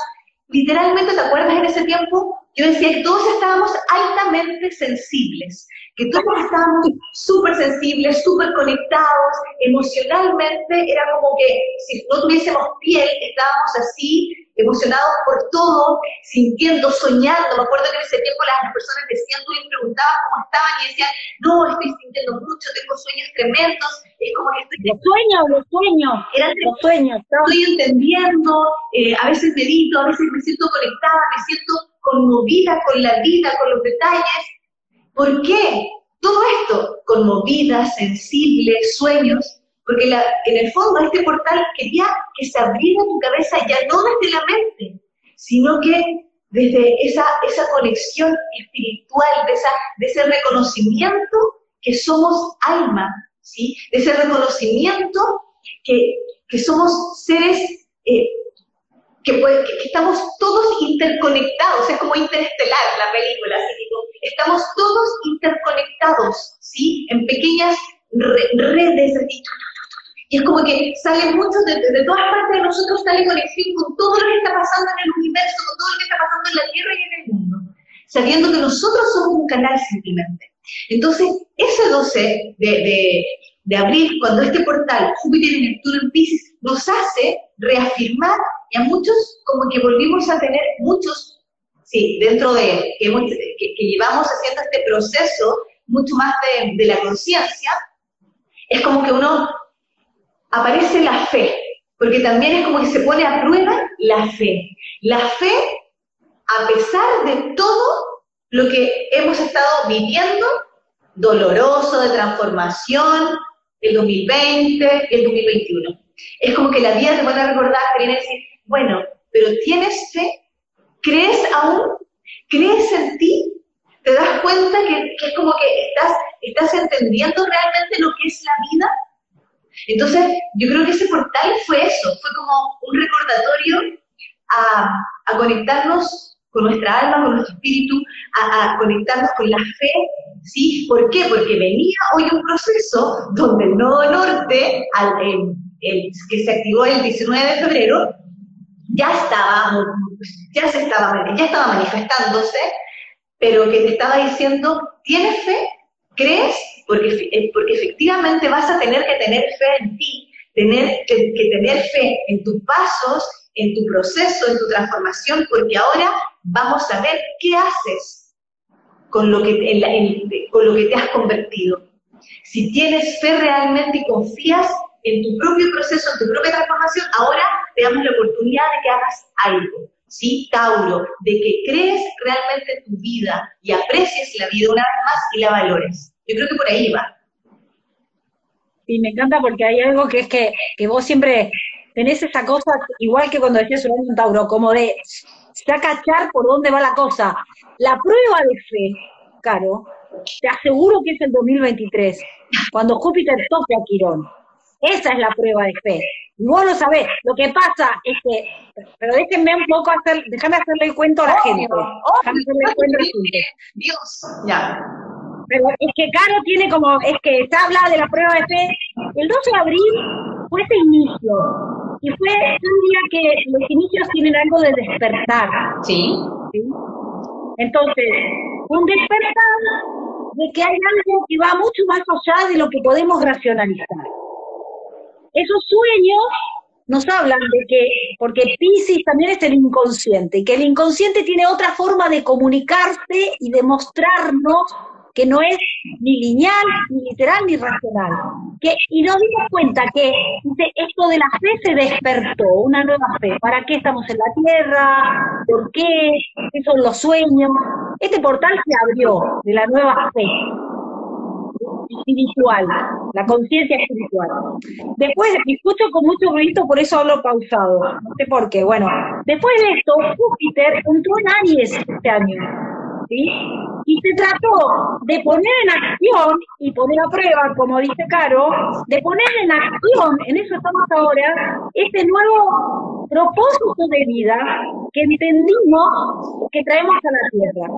S2: literalmente, ¿te acuerdas en ese tiempo? Yo decía que todos estábamos altamente sensibles que todos estábamos súper sensibles, súper conectados, emocionalmente era como que si no tuviésemos piel, estábamos así, emocionados por todo, sintiendo, soñando. Me acuerdo que en ese tiempo las personas decían, tú les preguntabas cómo estaban y decían, no, estoy sintiendo mucho, tengo sueños tremendos, es como que estoy...
S1: Los sueños, los sueños, eran los sueños.
S2: Estoy entendiendo, eh, a veces medito, a veces me siento conectada, me siento conmovida con la vida, con los detalles, ¿Por qué? Todo esto, conmovidas, sensibles, sueños, porque en el fondo este portal quería que se abriera tu cabeza ya no desde la mente, sino que desde esa, esa conexión espiritual, de, esa, de ese reconocimiento que somos alma, ¿sí? de ese reconocimiento que, que somos seres eh, que, que, estamos todos interconectados, es como interestelar la película, así estamos todos interconectados, ¿sí? En pequeñas redes, así, y es como que sale mucho de, de, todas partes de nosotros, sale conexión con todo lo que está pasando en el universo, con todo lo que está pasando en la Tierra y en el mundo, sabiendo que nosotros somos un canal simplemente. Entonces, ese 12 de, de, de abril, cuando este portal Júpiter y Neptuno en Pisces nos hace reafirmar y a muchos como que volvimos a tener muchos sí, dentro de que, que, llevamos haciendo este proceso mucho más de, de la conciencia, es como que uno aparece la fe, porque también es como que se pone a prueba la fe. La fe, a pesar de todo lo que hemos estado viviendo, doloroso, de transformación, el 2020 y el 2021. Es como que la vida te pone a recordar, te viene a decir, bueno, pero tienes fe ¿Crees aún? ¿Crees en ti? ¿Te das cuenta que, es como que estás, estás entendiendo realmente lo que es la vida? Entonces, yo creo que ese portal fue eso, fue como un recordatorio a, a conectarnos con nuestra alma, con nuestro espíritu, a, a, conectarnos con la fe, ¿sí? ¿Por qué? Porque venía hoy un proceso donde el nodo norte, que se activó el 19 de febrero, ya estaba, ya se estaba, ya estaba manifestándose, pero que te estaba diciendo, ¿tienes fe? ¿Crees? Porque, eh, porque efectivamente vas a tener que tener fe en ti, tener que, tener fe en tus pasos, en tu proceso, en tu transformación, porque ahora vamos a ver qué haces con lo que, con lo que te has convertido. Si tienes fe realmente y confías en tu propio proceso, en tu propia transformación, ahora te damos la oportunidad de que hagas algo. ¿Sí, Tauro? De que crees realmente en tu vida y aprecies la vida una vez más y la valores. Yo creo que por ahí va.
S1: Sí, me encanta porque hay algo que es que, que vos siempre tenés esa cosa, igual que cuando decías un Tauro, como de ya cachar por dónde va la cosa. La prueba de fe, Caro, te aseguro que es el 2023, cuando Júpiter toque a Quirón. Esa es la prueba de fe. Y vos lo sabés. Lo que pasa es que, pero déjenme un poco hacer, déjame hacerle el cuento a la gente. déjame hacerle el cuento a la gente.
S2: Dios, ya.
S1: Pero es que Caro tiene como, es que está hablando de la prueba de fe. El 12 de abril fue ese inicio. Y fue un día que los inicios tienen algo de despertar.
S2: Sí.
S1: ¿sí? Entonces, un despertar de que hay algo que va mucho más allá de lo que podemos racionalizar. Esos sueños nos hablan de que, porque Pisces también es el inconsciente, y que el inconsciente tiene otra forma de comunicarse y de mostrarnos que no es ni lineal, ni literal, ni racional. Que, y nos dimos cuenta que esto de la fe se despertó, una nueva fe. ¿Para qué estamos en la Tierra? ¿Por qué? ¿Qué son los sueños? Este portal se abrió de la nueva fe espiritual, la conciencia espiritual. Después, escucho con mucho ruido, por eso hablo pausado, no sé por qué. Bueno, después de esto, Júpiter entró en Aries este año, ¿sí? Y se trató de poner en acción y poner a prueba, como dice Caro, de poner en acción, en eso estamos ahora, este nuevo propósito de vida que entendimos que traemos a la Tierra.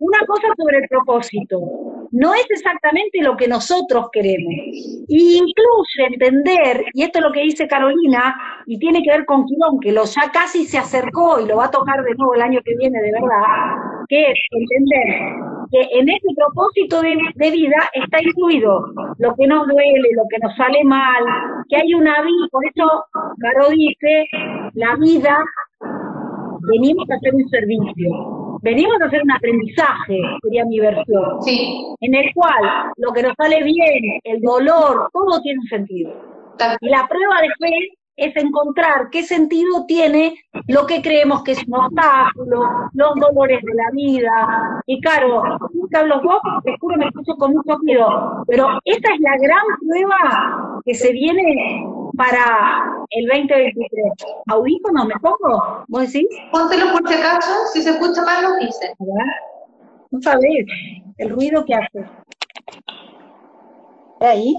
S1: Una cosa sobre el propósito. No es exactamente lo que nosotros queremos. Y incluye entender, y esto es lo que dice Carolina, y tiene que ver con Quirón, que lo ya casi se acercó y lo va a tocar de nuevo el año que viene, de verdad, que es entender que en ese propósito de, de vida está incluido lo que nos duele, lo que nos sale mal, que hay una vida, por eso Caro dice, la vida venimos a hacer un servicio, venimos a hacer un aprendizaje, sería mi versión,
S2: Sí.
S1: en el cual lo que nos sale bien, el dolor, todo tiene un sentido. Y la prueba de fe es encontrar qué sentido tiene lo que creemos que es un obstáculo, los dolores de la vida. Y claro, nunca hablo vos, te juro me escucho con mucho ruido, pero esa es la gran prueba que se viene para el 2023. ¿Audífonos me pongo? ¿Vos decís?
S2: Póntelo por si acaso, si se escucha mal lo dice.
S1: No sabés el ruido que hace. ¿Está ahí?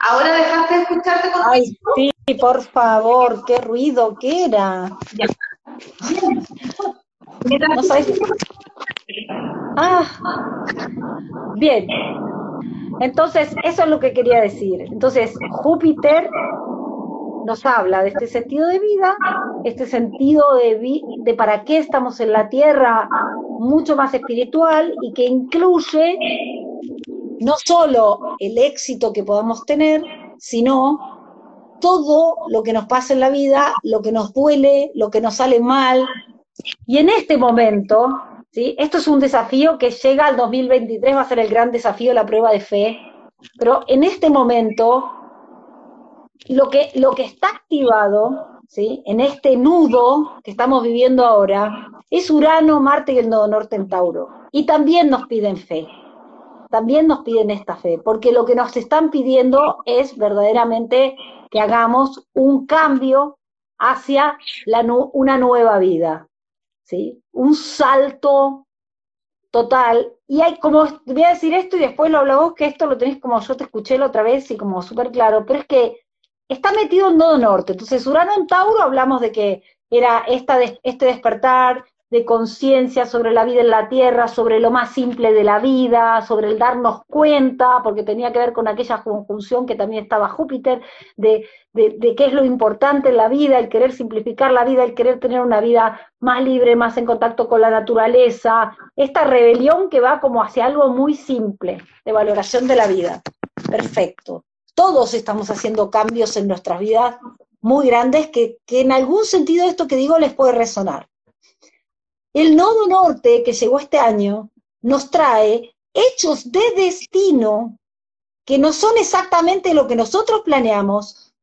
S2: Ahora dejaste de escucharte con
S1: Ay, sí, por favor, qué ruido que era. No sabes. Ah, bien. Entonces, eso es lo que quería decir. Entonces, Júpiter nos habla de este sentido de vida, este sentido de, vi- de para qué estamos en la Tierra, mucho más espiritual y que incluye no solo el éxito que podamos tener, sino todo lo que nos pasa en la vida, lo que nos duele, lo que nos sale mal. Y en este momento, ¿sí? esto es un desafío que llega al 2023, va a ser el gran desafío, la prueba de fe, pero en este momento, lo que, lo que está activado, ¿sí? en este nudo que estamos viviendo ahora, es Urano, Marte y el nodo norte en Tauro. Y también nos piden fe también nos piden esta fe, porque lo que nos están pidiendo es verdaderamente que hagamos un cambio hacia una nueva vida, ¿sí? Un salto total. Y hay como, voy a decir esto y después lo hablo vos, que esto lo tenés como yo te escuché la otra vez y como súper claro, pero es que está metido en nodo norte. Entonces, Urano en Tauro hablamos de que era esta este despertar de conciencia sobre la vida en la Tierra, sobre lo más simple de la vida, sobre el darnos cuenta, porque tenía que ver con aquella conjunción que también estaba Júpiter, de, de, qué es lo importante en la vida, el querer simplificar la vida, el querer tener una vida más libre, más en contacto con la naturaleza, esta rebelión que va como hacia algo muy simple, de valoración de la vida. Perfecto. Todos estamos haciendo cambios en nuestras vidas muy grandes que, que en algún sentido esto que digo les puede resonar. El nodo norte que llegó este año nos trae hechos de destino que no son exactamente lo que nosotros planeamos,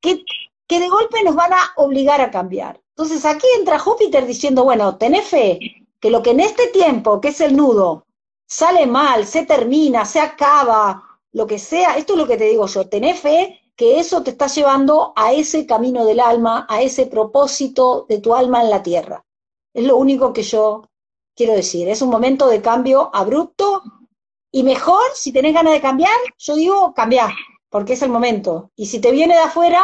S1: que, de golpe nos van a obligar a cambiar. Entonces aquí entra Júpiter diciendo, bueno, tenés fe, que lo que en este tiempo, que es el nudo, sale mal, se termina, se acaba, lo que sea, esto es lo que te digo yo, tenés fe que eso te está llevando a ese camino del alma, a ese propósito de tu alma en la tierra. Es lo único que yo quiero decir. Es un momento de cambio abrupto y mejor, si tenés ganas de cambiar, yo digo cambiar, porque es el momento. Y si te viene de afuera,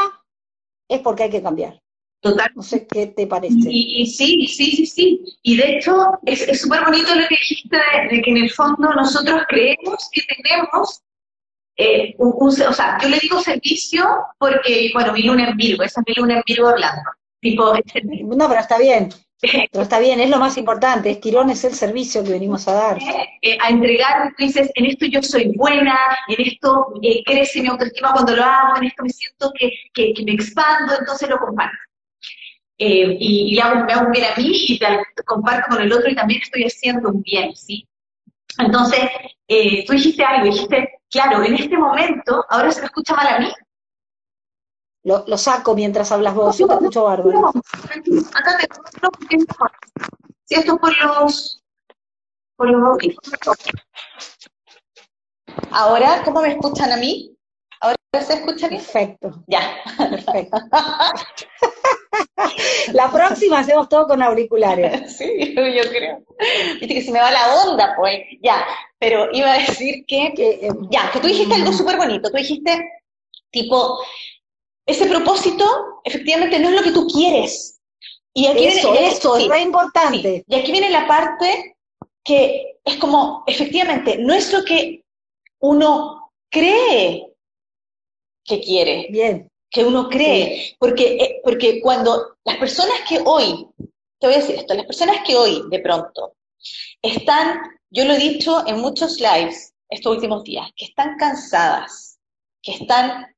S1: es porque hay que cambiar.
S2: Total.
S1: No sé qué te parece.
S2: Y, sí, sí, sí, sí. Y de hecho, es súper bonito lo que dijiste de, que en el fondo nosotros creemos que tenemos eh, un, o sea, yo le digo servicio porque, bueno, mi luna en Virgo, esa es mi luna en Virgo hablando. Tipo,
S1: no, pero está bien. Pero está bien, es lo más importante, es Quirón es el servicio que venimos a dar.
S2: Eh, a entregar, tú dices, en esto yo soy buena, en esto eh, crece mi autoestima cuando lo hago, en esto me siento que, que, me expando, entonces lo comparto. Eh, y, me hago un bien a mí y te, comparto con el otro y también estoy haciendo un bien, ¿sí? Entonces, tú dijiste algo, dijiste, claro, en este momento, ahora se me escucha mal a mí,
S1: lo, lo, saco mientras hablas vos, yo te escucho bárbaro.
S2: Acá te Si esto por los por los Ahora, ¿cómo me escuchan a mí? ¿Ahora se escucha bien?
S1: Perfecto.
S2: Ya. Perfecto. <laughs>
S1: la próxima hacemos todo con auriculares. <laughs>
S2: Sí, yo creo. Viste que se me va la onda, pues. Ya. Pero iba a decir que. que eh, ya, que tú dijiste algo súper bonito. Tú dijiste, tipo, ese propósito efectivamente no es lo que tú quieres.
S1: Y aquí eso, viene, eso, es importante.
S2: Y aquí viene la parte que es como, efectivamente, no es lo que uno cree que quiere.
S1: Bien.
S2: Que uno cree. Porque, eh, porque cuando las personas que hoy, te voy a decir esto, las personas que hoy, de pronto, están, yo lo he dicho en muchos lives estos últimos días, que están cansadas, que están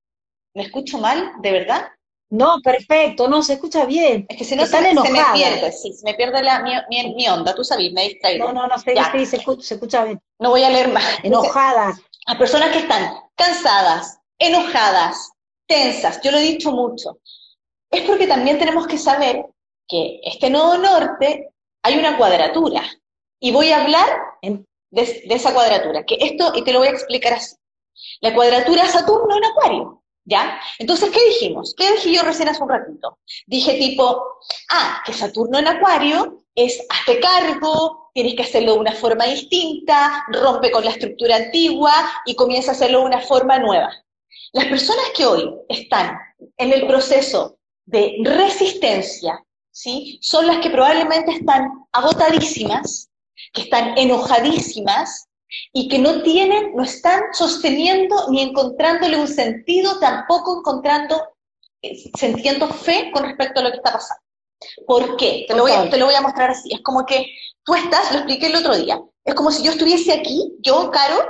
S2: ¿Me escucho mal, de verdad?
S1: No, perfecto, no, se escucha bien.
S2: Es que si no se, me pierde, sí, se me pierde la, mi, onda, tú sabes, me distraigo.
S1: No, no, no, se, sí, se, escucha, se escucha bien.
S2: No voy a leer más.
S1: Enojadas.
S2: A personas que están cansadas, enojadas, tensas, yo lo he dicho mucho, es porque también tenemos que saber que este nodo norte hay una cuadratura. Y voy a hablar de, de esa cuadratura, que esto, y te lo voy a explicar así. La cuadratura Saturno en Acuario. ¿Ya? Entonces, ¿qué dijimos? ¿Qué dije yo recién hace un ratito? Dije tipo, ah, que Saturno en Acuario es hazte cargo, tienes que hacerlo de una forma distinta, rompe con la estructura antigua y comienza a hacerlo de una forma nueva. Las personas que hoy están en el proceso de resistencia, ¿sí? Son las que probablemente están agotadísimas, que están enojadísimas, y que no tienen, no están sosteniendo ni encontrándole un sentido, tampoco encontrando, eh, sintiendo fe con respecto a lo que está pasando. ¿Por qué? Te lo, voy a, te lo voy a mostrar así. Es como que tú estás, lo expliqué el otro día, es como si yo estuviese aquí, yo, Caro,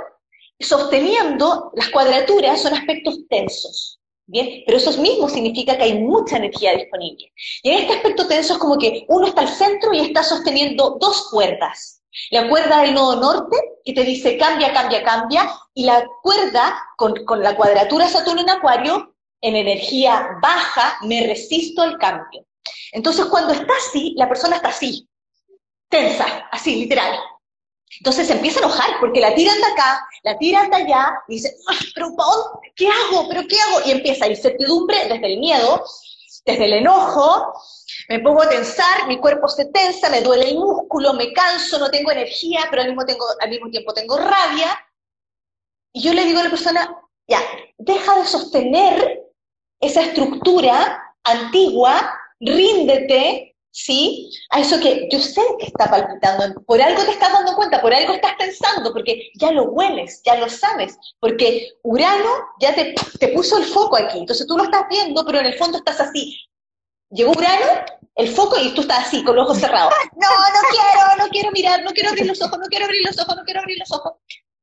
S2: sosteniendo las cuadraturas, son aspectos tensos. Bien, pero eso mismo significa que hay mucha energía disponible. Y en este aspecto tenso es como que uno está al centro y está sosteniendo dos cuerdas. La cuerda del nodo norte, que te dice cambia, cambia, cambia, y la cuerda con, la cuadratura Saturno en Acuario, en energía baja, me resisto al cambio. Entonces, cuando está así, la persona está así, tensa, así, literal. Entonces se empieza a enojar porque la tiran de acá, la tiran de allá, y dice, pero ¿qué hago? ¿Pero qué hago? Y empieza incertidumbre desde el miedo, desde el enojo, me pongo a tensar, mi cuerpo se tensa, me duele el músculo, me canso, no tengo energía, pero al mismo, al mismo tiempo tengo rabia. Y yo le digo a la persona, ya, deja de sostener esa estructura antigua, ríndete, ¿sí? A eso que yo sé que está palpitando, por algo te estás dando cuenta, por algo estás pensando, porque ya lo hueles, ya lo sabes, porque Urano ya te, puso el foco aquí, entonces tú lo estás viendo, pero en el fondo estás así, Llegó Urano, el foco, y tú estás así, con los ojos cerrados. <laughs> No, no quiero, no quiero mirar, no quiero abrir los ojos, no quiero abrir los ojos, no quiero abrir los ojos.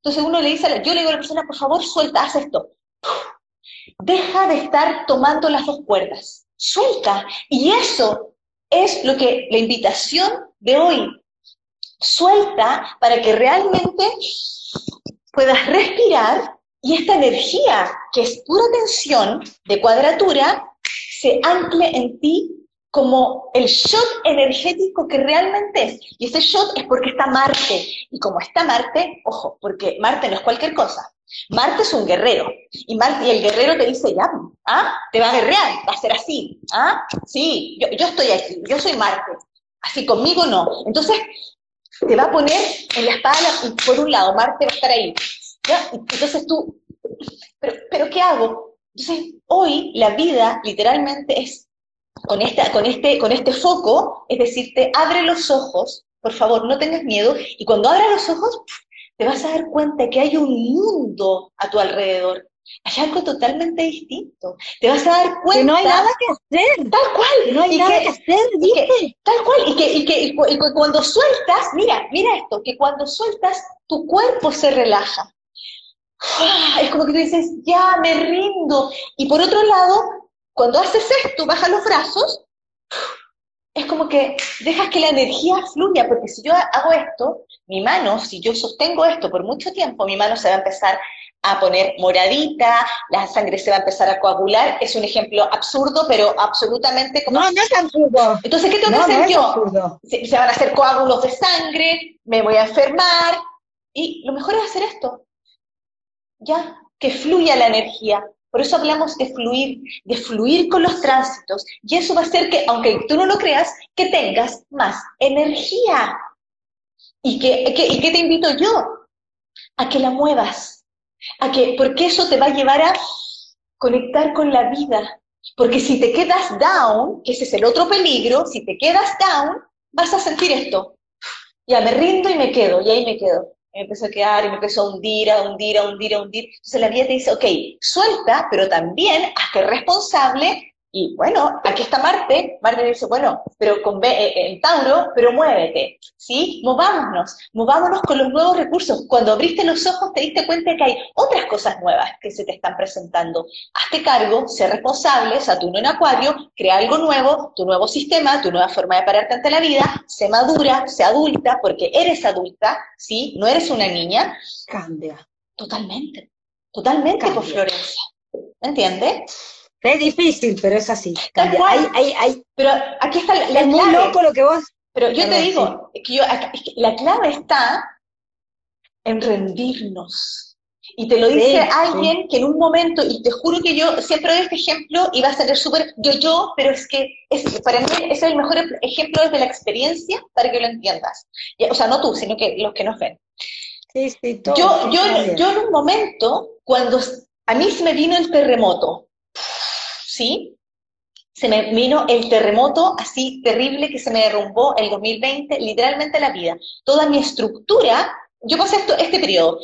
S2: Entonces uno le dice, yo le digo a la persona, por favor, suelta, haz esto. Deja de estar tomando las dos cuerdas. Suelta. Y eso es lo que la invitación de hoy. Suelta para que realmente puedas respirar y esta energía, que es pura tensión de cuadratura, se ancle en ti como el shot energético que realmente es. Y ese shot es porque está Marte. Y como está Marte, ojo, porque Marte no es cualquier cosa. Marte es un guerrero. Y, el guerrero te dice, ya, ¿ah? Te va a guerrear, va a ser así. ¿Ah? Sí, yo, estoy aquí, yo soy Marte. Así conmigo no. Entonces, te va a poner en la espalda, por un lado, Marte va a estar ahí. ¿ya? Entonces tú, ¿pero, ¿pero qué hago? Entonces, hoy la vida literalmente es con, esta, con, este, con este foco, es decirte, abre los ojos, por favor, no tengas miedo, y cuando abras los ojos, te vas a dar cuenta que hay un mundo a tu alrededor. Hay algo totalmente distinto. Te vas a dar cuenta.
S1: Que no hay nada que hacer.
S2: Tal cual.
S1: no hay nada que, hacer,
S2: ¿viste? tal cual. Y que, y que, y cuando sueltas, mira, mira esto, que cuando sueltas, tu cuerpo se relaja. Ah, es como que tú dices, ya me rindo. Y por otro lado, cuando haces esto, bajas los brazos, es como que dejas que la energía fluya, porque si yo hago esto, mi mano, si yo sostengo esto por mucho tiempo, mi mano se va a empezar a poner moradita, la sangre se va a empezar a coagular. Es un ejemplo absurdo, pero absolutamente
S1: como... No, no es absurdo.
S2: Entonces, ¿qué tengo que hacer yo? Se, se, van a hacer coágulos de sangre, me voy a enfermar, y lo mejor es hacer esto. Ya, que fluya la energía. Por eso hablamos de fluir, de fluir con los tránsitos. Y eso va a hacer que, aunque tú no lo creas, que tengas más energía. ¿Y qué, y qué te invito yo? A que la muevas. A que, porque eso te va a llevar a conectar con la vida. Porque si te quedas down, que ese es el otro peligro, si te quedas down, vas a sentir esto. Ya me rindo y me quedo, y ahí me quedo me empezó a quedar y me empezó a hundir, a hundir, a hundir, a hundir. Entonces la vida te dice, ok, suelta, pero también hazte responsable y bueno, aquí está Marte, Marte dice, bueno, pero con eh, en Tauro, pero muévete, ¿sí? Movámonos, movámonos con los nuevos recursos. Cuando abriste los ojos te diste cuenta que hay otras cosas nuevas que se te están presentando. Hazte cargo, sé responsable, Saturno en Acuario, crea algo nuevo, tu nuevo sistema, tu nueva forma de pararte ante la vida, sé madura, sé adulta, porque eres adulta, ¿sí? No eres una niña.
S1: Cambia.
S2: Totalmente, totalmente, por Florencia. ¿Entiendes?
S1: Es difícil, pero es así.
S2: pero aquí está la,
S1: es muy loco lo que vos.
S2: Pero yo te digo, que, la clave está en rendirnos. Y te lo dice alguien que en un momento, y te juro que yo siempre doy este ejemplo y va a ser súper yo-yo, pero es que es, para mí es el mejor ejemplo desde la experiencia para que lo entiendas. o sea, no tú, sino que los que nos ven.
S1: Sí, sí,
S2: todo, yo, yo, yo en un momento, cuando a mí se me vino el terremoto, ¿sí? Se me vino el terremoto así terrible que se me derrumbó el 2020, literalmente la vida. Toda mi estructura, yo pasé esto, este periodo,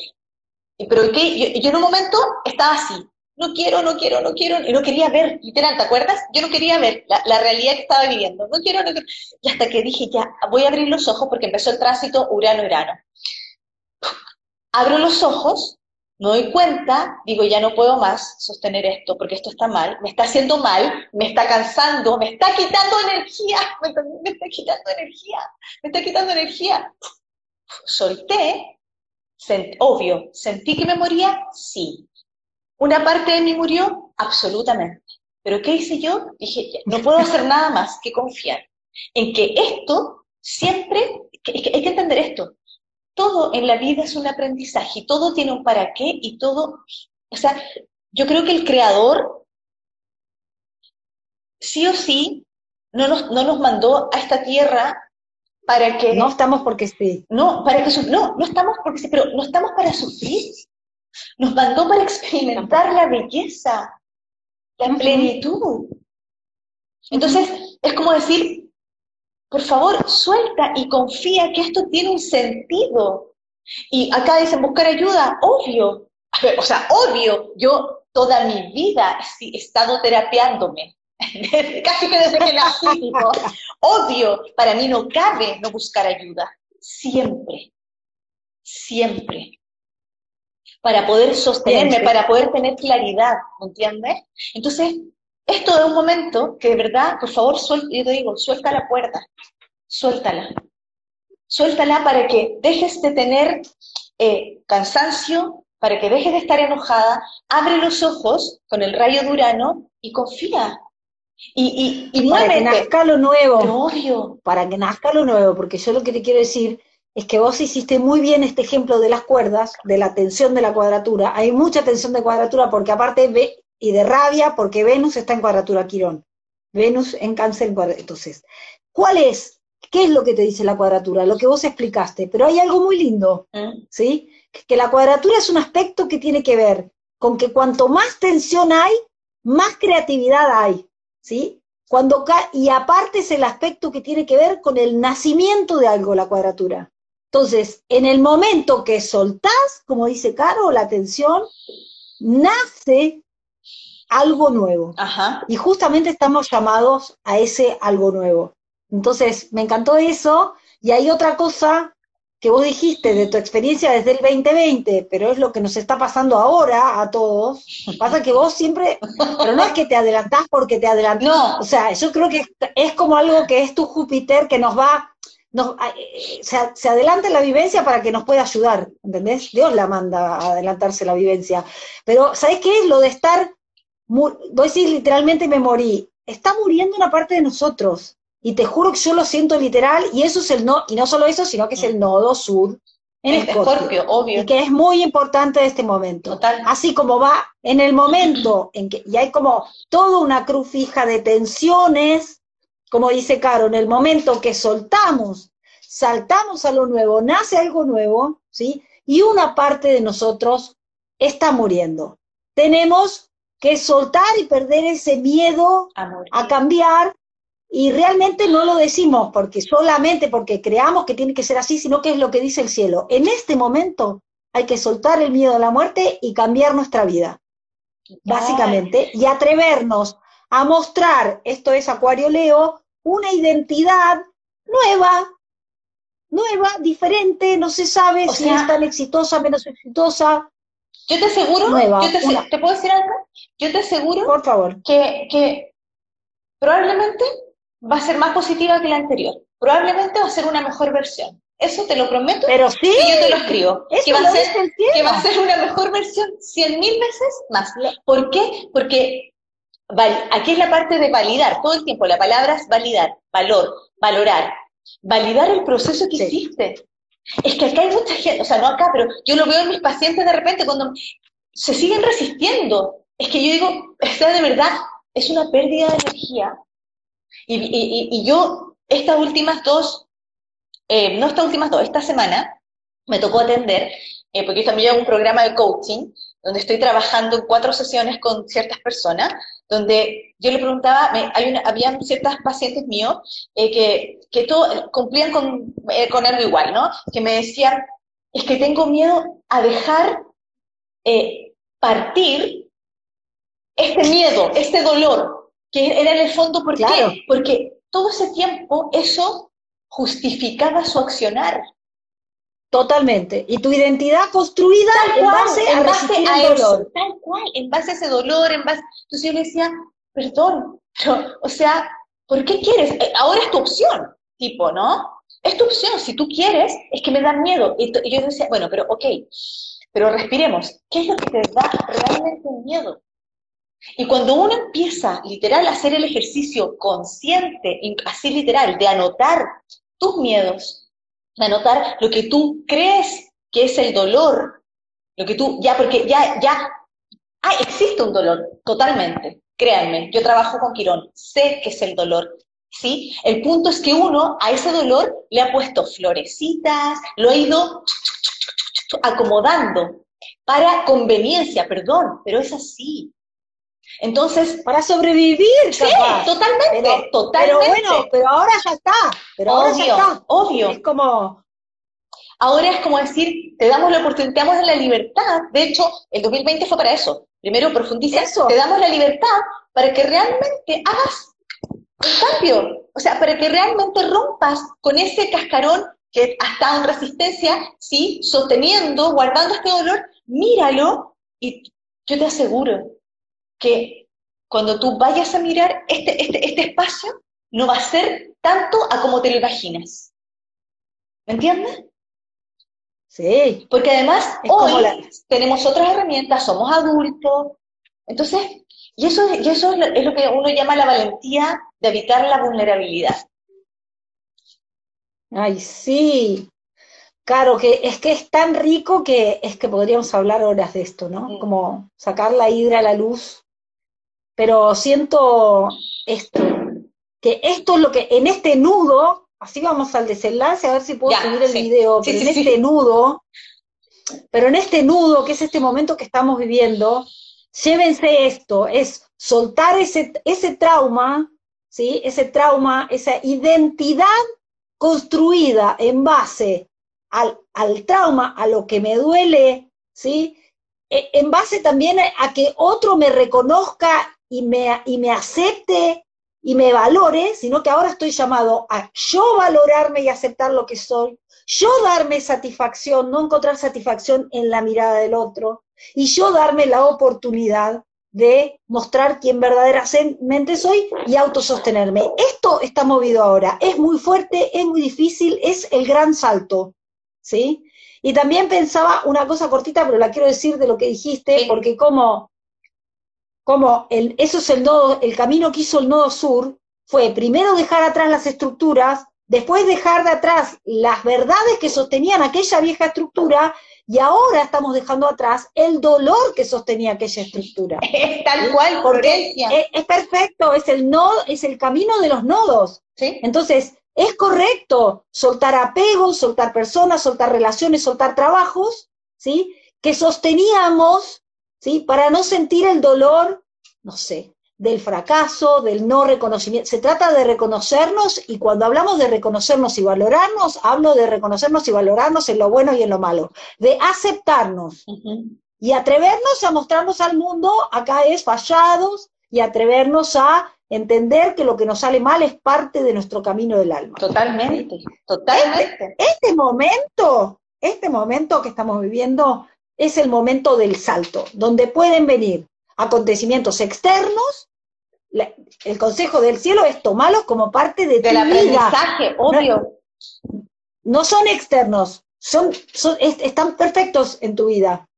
S2: pero que yo, en un momento estaba así, no quiero, no quiero, no quiero, y no quería ver, literal, ¿te acuerdas? Yo no quería ver la, la, realidad que estaba viviendo, no quiero, no quiero. Y hasta que dije, ya, voy a abrir los ojos porque empezó el tránsito Urano-Urano. Abro los ojos me doy cuenta, digo, ya no puedo más sostener esto, porque esto está mal, me está haciendo mal, me está cansando, me está quitando energía, <laughs> me está, quitando energía, me está quitando energía. Solté, obvio, sentí que me moría, sí. ¿Una parte de mí murió? Absolutamente. ¿Pero qué hice yo? Dije, no puedo hacer nada más que confiar en que esto siempre, hay que entender esto, todo en la vida es un aprendizaje, y todo tiene un para qué y todo, o sea, yo creo que el creador sí o sí no nos, no nos mandó a esta tierra para que...
S1: No estamos porque sí.
S2: No, para que no, no estamos porque sí, pero no estamos para sufrir. Nos mandó para experimentar la belleza, la plenitud. Entonces, es como decir, por favor, suelta y confía que esto tiene un sentido. Y acá dicen buscar ayuda, obvio. o sea, obvio, yo toda mi vida he estado terapiándome. <laughs> Casi que desde que nací, obvio, para mí no cabe no buscar ayuda. Siempre, siempre. Para poder sostenerme, para poder tener claridad, ¿me entiendes? Entonces, esto es un momento que de verdad, por favor, suelta, yo te digo, suelta la puerta, suéltala. Suéltala para que dejes de tener eh, cansancio, para que dejes de estar enojada, abre los ojos con el rayo de Urano y confía. Y, y, y
S1: Para que nazca lo nuevo.
S2: obvio.
S1: Para que nazca lo nuevo, porque yo lo que te quiero decir es que vos hiciste muy bien este ejemplo de las cuerdas, de la tensión de la cuadratura. Hay mucha tensión de cuadratura porque aparte ve y de rabia porque Venus está en cuadratura Quirón. Venus en cáncer en cuadratura. Entonces, ¿cuál es? ¿Qué es lo que te dice la cuadratura? Lo que vos explicaste. Pero hay algo muy lindo,
S2: ¿Mm?
S1: ¿sí? Que la cuadratura es un aspecto que tiene que ver con que cuanto más tensión hay, más creatividad hay, ¿sí? Cuando y aparte es el aspecto que tiene que ver con el nacimiento de algo, la cuadratura. Entonces, en el momento que soltás, como dice Caro, la tensión, nace algo nuevo.
S2: Ajá.
S1: Y justamente estamos llamados a ese algo nuevo. Entonces, me encantó eso. Y hay otra cosa que vos dijiste de tu experiencia desde el 2020, pero es lo que nos está pasando ahora a todos. Pasa que vos siempre, pero no es que te adelantás porque te adelantás.
S2: No.
S1: O sea, yo creo que es como algo que es tu Júpiter que nos va, nos, eh, se, se adelanta la vivencia para que nos pueda ayudar, ¿entendés? Dios la manda a adelantarse la vivencia. Pero, ¿sabés qué es lo de estar, mu- voy a decir literalmente me morí? Está muriendo una parte de nosotros. Y te juro que yo lo siento literal, y eso es el no, y no solo eso, sino que es el nodo sur en Escorpio.
S2: Escorpio, obvio.
S1: Y que es muy importante este momento.
S2: Total.
S1: Así como va en el momento en que, y hay como toda una cruz fija de tensiones, como dice Caro, en el momento que soltamos, saltamos a lo nuevo, nace algo nuevo, ¿sí? Y una parte de nosotros está muriendo. Tenemos que soltar y perder ese miedo a cambiar y realmente no lo decimos porque solamente porque creamos que tiene que ser así, sino que es lo que dice el cielo. En este momento hay que soltar el miedo a la muerte y cambiar nuestra vida, básicamente, y atrevernos a mostrar, esto es Acuario Leo, una identidad nueva, nueva, diferente, no se sabe
S2: O
S1: si
S2: sea-
S1: es tan exitosa, menos exitosa,
S2: Yo te aseguro,
S1: Nueva,
S2: yo te,
S1: una.
S2: ¿te puedo decir algo? Yo te aseguro
S1: por favor.
S2: que, que probablemente va a ser más positiva que la anterior. Probablemente va a ser una mejor versión. Eso te lo prometo
S1: Pero sí,
S2: y yo te lo escribo.
S1: eso
S2: que va
S1: lo
S2: a ser que va a ser una mejor versión cien mil veces más. ¿Por qué? Porque val- aquí es la parte de validar, todo el tiempo la palabra es validar, valor, valorar, validar el proceso que
S1: Sí.
S2: hiciste. Es que acá hay mucha gente, o sea, no acá, pero yo lo veo en mis pacientes de repente cuando se siguen resistiendo. Es que yo digo, o sea, de verdad, es una pérdida de energía. Y, yo, estas últimas dos, eh, no estas últimas dos, esta semana, me tocó atender, eh, porque yo también hago un programa de coaching, donde estoy trabajando en cuatro sesiones con ciertas personas, donde yo le preguntaba, me, hay ciertas pacientes míos eh, que, que todo, cumplían con, con algo igual, ¿no? Que me decían, es que tengo miedo a dejar eh, partir este miedo, este dolor, que era en el fondo, ¿por
S1: Claro.
S2: qué? Porque todo ese tiempo eso justificaba su accionar.
S1: Totalmente. Y tu identidad construida
S2: Tal
S1: en
S2: cual,
S1: base a
S2: en base a
S1: el
S2: eso,
S1: dolor.
S2: tal cual, en base a ese dolor, en base... Entonces yo le decía, perdón, pero, o sea, ¿por qué quieres? Eh, Ahora es tu opción, tipo, ¿no? Es tu opción, si tú quieres, es que me dan miedo. Y y yo decía, bueno, pero ok, pero respiremos. ¿Qué es lo que te da realmente miedo? Y cuando uno empieza, literal, a hacer el ejercicio consciente, así literal, de anotar tus miedos, de anotar lo que tú crees que es el dolor, lo que tú, ya, porque ya, ya, ah, existe un dolor, totalmente, créanme, yo trabajo con Quirón, sé que es el dolor, ¿sí? El punto es que uno a ese dolor le ha puesto florecitas, lo ha ido acomodando para conveniencia, perdón, pero es así. Entonces,
S1: Para sobrevivir,
S2: sí,
S1: capaz.
S2: totalmente,
S1: Pero, pero
S2: totalmente.
S1: bueno, pero ahora ya está. Pero ahora ya
S2: obvio,
S1: está.
S2: obvio.
S1: Es como,
S2: Ahora es como decir, te damos la oportunidad, te damos la libertad. De hecho, el 2020 fue para eso. Primero profundiza,
S1: Eso.
S2: te damos la libertad para que realmente hagas un cambio. O sea, para que realmente rompas con ese cascarón que ha estado en resistencia, sí, sosteniendo, guardando este dolor, míralo y yo te aseguro que cuando tú vayas a mirar este, este, este espacio, no va a ser tanto a como te lo imaginas. ¿Me entiendes?
S1: sí.
S2: Porque además
S1: Es
S2: hoy
S1: la-
S2: tenemos otras herramientas, somos adultos. Entonces, y eso, es- y eso es, lo, es lo que uno llama la valentía de evitar la vulnerabilidad.
S1: Ay, sí. Claro, que es que es tan rico que es que podríamos hablar horas de esto, ¿no? Como sacar la hidra a la luz. Pero siento esto, que esto es lo que en este nudo, así vamos al desenlace, a ver si puedo subir el video, pero en este nudo, pero en este nudo, que es este momento que estamos viviendo, llévense esto, es soltar ese, ese trauma, ¿sí? Ese trauma, esa identidad construida en base al, al trauma, a lo que me duele, ¿sí? E, en base también a que otro me reconozca y me, y me acepte y me valore, sino que ahora estoy llamado a yo valorarme y aceptar lo que soy, yo darme satisfacción, no encontrar satisfacción en la mirada del otro, y yo darme la oportunidad de mostrar quién verdaderamente soy y autosostenerme. Esto está movido ahora, es muy fuerte, es muy difícil, es el gran salto, ¿sí? Y también pensaba una cosa cortita, pero la quiero decir de lo que dijiste, porque como, como el, eso es el nodo, el camino que hizo el nodo sur, fue primero dejar atrás las estructuras, después dejar de atrás las verdades que sostenían aquella vieja estructura y ahora estamos dejando atrás el dolor que sostenía aquella estructura. <laughs>
S2: Es tal cual, porque
S1: es, perfecto, es el nodo, es el camino de los nodos. Entonces, es correcto soltar apegos, soltar personas, soltar relaciones, soltar trabajos, ¿sí? Que sosteníamos, ¿sí? Para no sentir el dolor, no sé, del fracaso, del no reconocimiento. Se trata de reconocernos y cuando hablamos de reconocernos y valorarnos, hablo de reconocernos y valorarnos en lo bueno y en lo malo, de aceptarnos y atrevernos a mostrarnos al mundo, acá es fallados, y atrevernos a entender que lo que nos sale mal es parte de nuestro camino del alma.
S2: Totalmente, totalmente.
S1: Este, este momento, este momento que estamos viviendo es el momento del salto, donde pueden venir acontecimientos externos el consejo del cielo es tomarlos como parte de
S2: del aprendizaje, obvio.
S1: No, son externos, son, están perfectos en tu vida.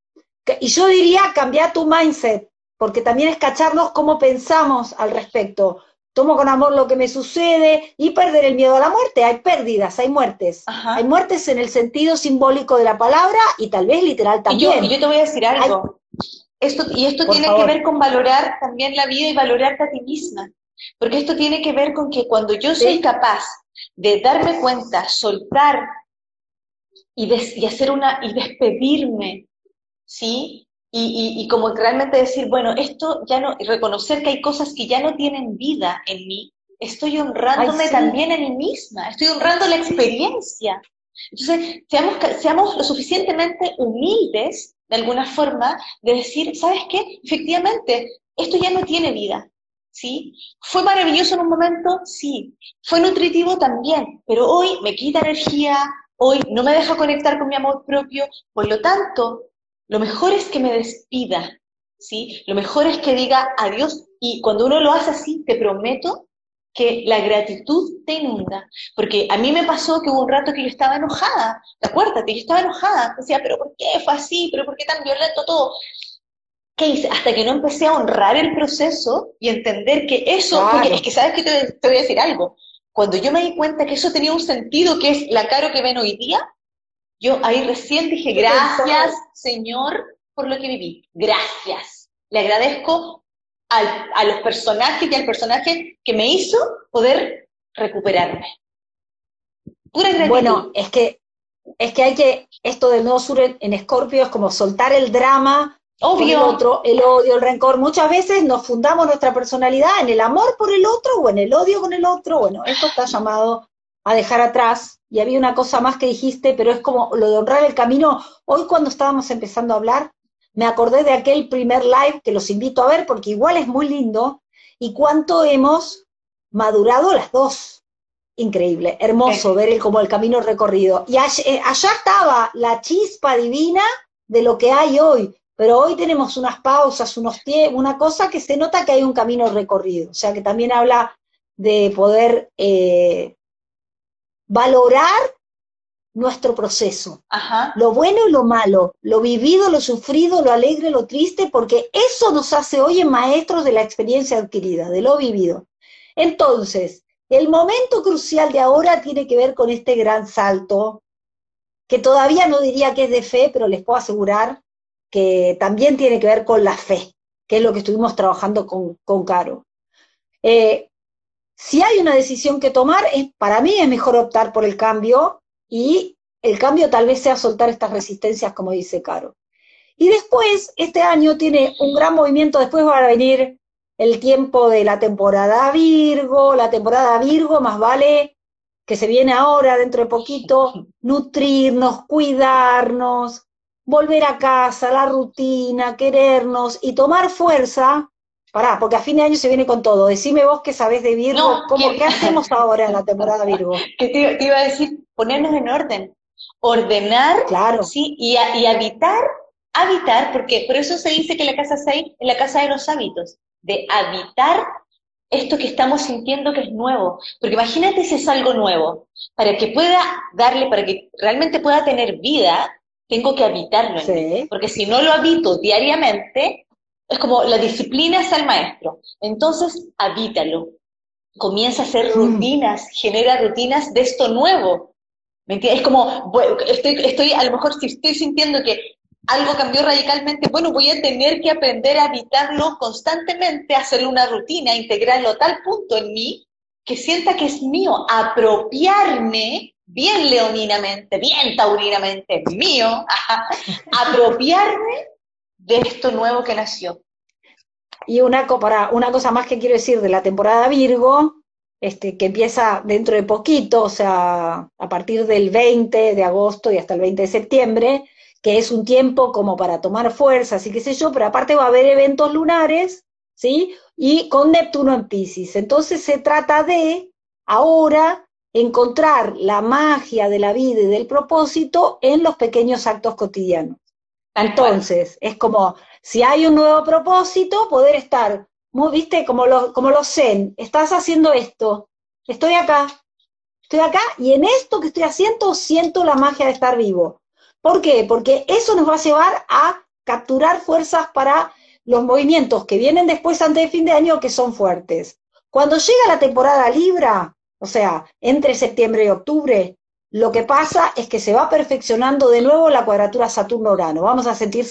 S1: Y yo diría cambiar tu mindset, porque también es cacharnos cómo pensamos al respecto. Tomo con amor lo que me sucede y perder el miedo a la muerte. Hay pérdidas, hay muertes. Hay muertes en el sentido simbólico de la palabra y tal vez literal también.
S2: Y yo, te voy a decir algo. Esto, y esto tiene que ver con valorar también la vida y valorarte a ti misma. Porque esto tiene que ver con que cuando yo soy capaz de darme cuenta, soltar y, hacer una, y despedirme, ¿sí? Y, y, como realmente decir, bueno, esto ya no, y reconocer que hay cosas que ya no tienen vida en mí, estoy honrándome también en mí misma, estoy honrando la experiencia. Entonces, seamos, seamos lo suficientemente humildes de alguna forma, de decir, ¿sabes qué? Efectivamente, esto ya no tiene vida, ¿sí? ¿Fue maravilloso en un momento? Sí. ¿Fue nutritivo? También, pero hoy me quita energía, hoy no me deja conectar con mi amor propio, por lo tanto, lo mejor es que me despida, ¿sí? Lo mejor es que diga adiós y cuando uno lo hace así, te prometo que la gratitud te inunda. Porque a mí me pasó que hubo un rato que yo estaba enojada, acuérdate, yo estaba enojada, decía, pero ¿por qué fue así? ¿Pero por qué tan violento todo? ¿Qué hice? Hasta que no empecé a honrar el proceso y entender que eso, porque es que sabes que te, te, voy a decir algo, cuando yo me di cuenta que eso tenía un sentido, que es la caro que ven hoy día, yo ahí recién dije, gracias Señor por lo que viví, gracias. Le agradezco a los personajes y al personaje que me hizo poder recuperarme.
S1: Bueno, es que, es que hay que, esto del nuevo sur en Escorpio es como soltar el drama, Obvio. el otro, el odio, el rencor. Muchas veces nos fundamos nuestra personalidad en el amor por el otro o en el odio con el otro. Bueno, esto está llamado a dejar atrás. Y había una cosa más que dijiste, pero es como lo de honrar el camino. Hoy cuando estábamos empezando a hablar, me acordé de aquel primer live que los invito a ver porque igual es muy lindo y cuánto hemos madurado las dos. Increíble, hermoso ver el, como el camino recorrido. Y eh, allá, estaba la chispa divina de lo que hay hoy, pero hoy tenemos unas pausas, unos tiempos, una cosa que se nota que hay un camino recorrido, o sea que también habla de poder eh, valorar nuestro proceso. Lo bueno y lo malo, lo vivido, lo sufrido, lo alegre, lo triste, porque eso nos hace hoy en maestros de la experiencia adquirida, de lo vivido. Entonces, el momento crucial de ahora tiene que ver con este gran salto que todavía no diría que es de fe, pero les puedo asegurar que también tiene que ver con la fe, que es lo que estuvimos trabajando con, con Caro. Eh, si hay una decisión que tomar, es, para mí es mejor optar por el cambio y el cambio tal vez sea soltar estas resistencias, como dice Caro. Y después, este año tiene un gran movimiento, después va a venir el tiempo de la temporada Virgo, la temporada Virgo más vale que se viene ahora, dentro de poquito, <laughs> nutrirnos, cuidarnos, volver a casa, la rutina, querernos y tomar fuerza. Pará, porque a fin de año se viene con todo. Decime vos que sabés de Virgo, ¿cómo, ¿qué hacemos ahora en la temporada <laughs> Virgo?
S2: Que te, iba a decir, ponernos en orden, ordenar,
S1: claro.
S2: ¿sí? y, y habitar, habitar, porque por eso se dice que la casa 6 es la casa de los hábitos, de habitar esto que estamos sintiendo que es nuevo. Porque imagínate si es algo nuevo. Para que pueda darle, para que realmente pueda tener vida, tengo que habitarlo. Porque si no lo habito diariamente, es como la disciplina es al maestro. Entonces, habítalo. Comienza a hacer mm. rutinas, genera rutinas de esto nuevo. ¿Me entiendes? Es como, estoy, estoy, a lo mejor si estoy sintiendo que algo cambió radicalmente, bueno, voy a tener que aprender a habitarlo constantemente, hacerlo una rutina, integrarlo a tal punto en mí que sienta que es mío, apropiarme, bien leoninamente, bien taurinamente, mío, <laughs> apropiarme de esto nuevo que nació.
S1: Y una, una cosa más que quiero decir de la temporada Virgo, este, que empieza dentro de poquito, o sea, a partir del 20 de agosto y hasta el 20 de septiembre, que es un tiempo como para tomar fuerzas y qué sé yo, pero aparte va a haber eventos lunares, ¿sí? Y con Neptuno en Pisces. Entonces se trata de ahora encontrar la magia de la vida y del propósito en los pequeños actos cotidianos. Entonces, es como, si hay un nuevo propósito, poder estar, viste, como los, como los zen, estás haciendo esto, estoy acá, estoy acá, y en esto que estoy haciendo siento la magia de estar vivo. ¿Por qué? Porque eso nos va a llevar a capturar fuerzas para los movimientos que vienen después antes de fin de año que son fuertes. Cuando llega la temporada Libra, o sea, entre septiembre y octubre, lo que pasa es que se va perfeccionando de nuevo la cuadratura Saturno-Urano. Vamos a sentir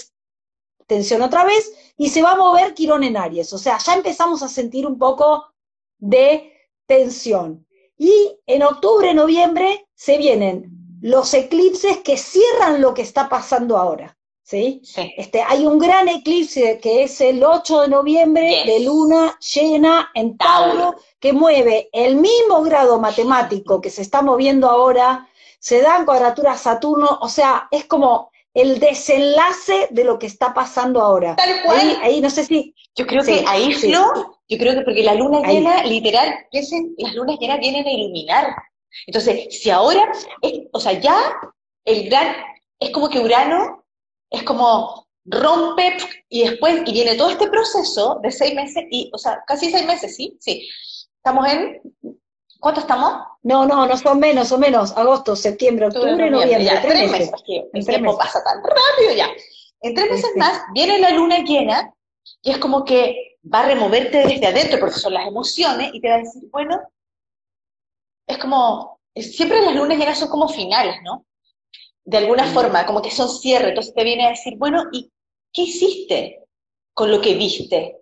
S1: tensión otra vez y se va a mover Quirón en Aries. O sea, ya empezamos a sentir un poco de tensión. Y en octubre, noviembre se vienen los eclipses que cierran lo que está pasando ahora. ¿sí? Este, hay un gran eclipse que es el 8 de noviembre de luna llena en Tauro, que mueve el mismo grado matemático que se está moviendo ahora, se dan cuadraturas Saturno, o sea, es como el desenlace de lo que está pasando ahora.
S2: Tal cual.
S1: Ahí, no sé si...
S2: Yo creo que ahí, Flo, yo creo que porque la luna llena, literal, las lunas llenas vienen a iluminar. Entonces, si ahora, o sea, ya el gran, es como que Urano es como rompe y después, y viene todo este proceso de seis meses, y, o sea, casi seis meses, ¿sí? Sí. Estamos en, ¿cuánto estamos?
S1: No, no, no son menos, son menos, agosto, septiembre, octubre, noviembre,
S2: ya, tres, meses. el tiempo pasa tan rápido ya. En tres meses más viene la luna llena y es como que va a removerte desde adentro, porque son las emociones, y te va a decir, bueno, es como, siempre las lunas llenas son como finales, ¿no? De alguna forma, como que son cierre, entonces te viene a decir, bueno, ¿y qué hiciste con lo que viste?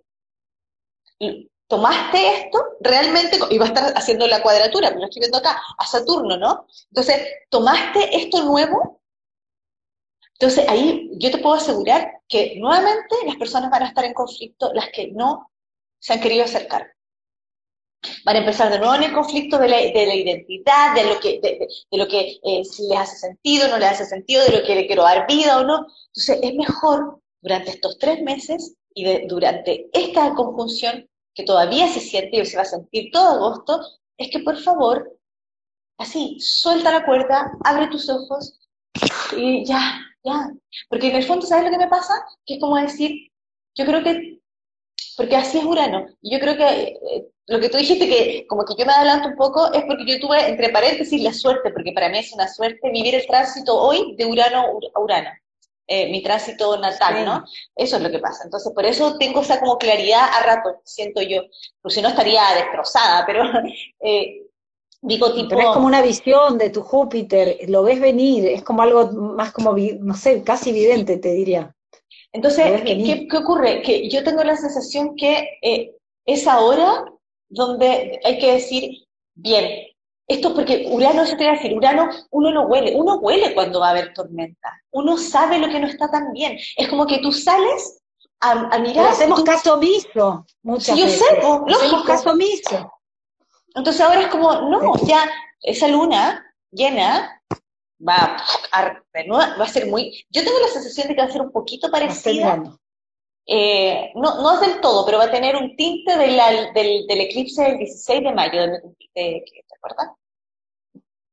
S2: ¿Tomaste esto realmente? Y va a estar haciendo la cuadratura, me lo estoy viendo acá, a Saturno, ¿no? Entonces, ¿tomaste esto nuevo? Entonces, ahí yo te puedo asegurar que nuevamente las personas van a estar en conflicto, las que no se han querido acercar van a empezar de nuevo en el conflicto de la, identidad, de lo que, de, lo que eh, les hace sentido, no les hace sentido, de lo que le quiero dar vida o no. Entonces, es mejor durante estos tres meses y durante esta conjunción que todavía se siente y se va a sentir todo agosto, es que por favor, así, suelta la cuerda, abre tus ojos y ya, ya. Porque en el fondo, ¿sabes lo que me pasa? Que es como decir, yo creo que, porque así es Urano, y yo creo que eh, lo que tú dijiste que como que yo me adelanto un poco es porque yo tuve, entre paréntesis, la suerte, porque para mí es una suerte vivir el tránsito hoy de Urano a Urano, eh, mi tránsito natal, ¿no? Eso es lo que pasa. Entonces, por eso tengo esa como claridad a rato, siento yo, porque si no estaría destrozada, pero <laughs> eh,
S1: Digo, tipo... Pero es como una visión de tu Júpiter, lo ves venir, es como algo más como, no sé, casi evidente, te diría.
S2: Entonces, ¿qué, ocurre? Que yo tengo la sensación que eh, es ahora donde hay que decir, bien, esto porque Urano, yo te voy a decir, Urano, uno lo huele, uno huele cuando va a haber tormenta, uno sabe lo que no está tan bien. Es como que tú sales a, mirar.
S1: hacemos caso omiso muchas
S2: yo
S1: veces.
S2: Sé,
S1: hacemos caso omiso.
S2: Entonces ahora es como, no, ya esa luna llena va a, va a ser muy... Yo tengo la sensación de que va a ser un poquito parecida. Eh, no, no es del todo, pero va a tener un tinte del, del, eclipse del 16 de mayo, ¿te acuerdas?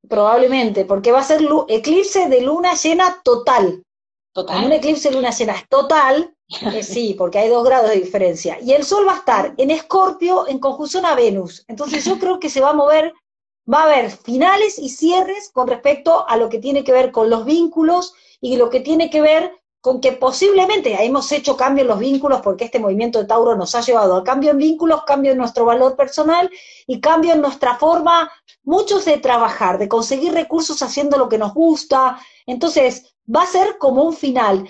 S1: Probablemente, porque va a ser eclipse de luna llena total. Total. Un eclipse de luna llena es total, <laughs> eh, sí, porque hay dos grados de diferencia. Y el Sol va a estar en Escorpio en conjunción a Venus. Entonces yo creo que se va a mover, va a haber finales y cierres con respecto a lo que tiene que ver con los vínculos y lo que tiene que ver con que posiblemente hemos hecho cambio en los vínculos porque este movimiento de Tauro nos ha llevado a cambio en vínculos, cambio en nuestro valor personal y cambio en nuestra forma, muchos de trabajar, de conseguir recursos haciendo lo que nos gusta. Entonces, va a ser como un final.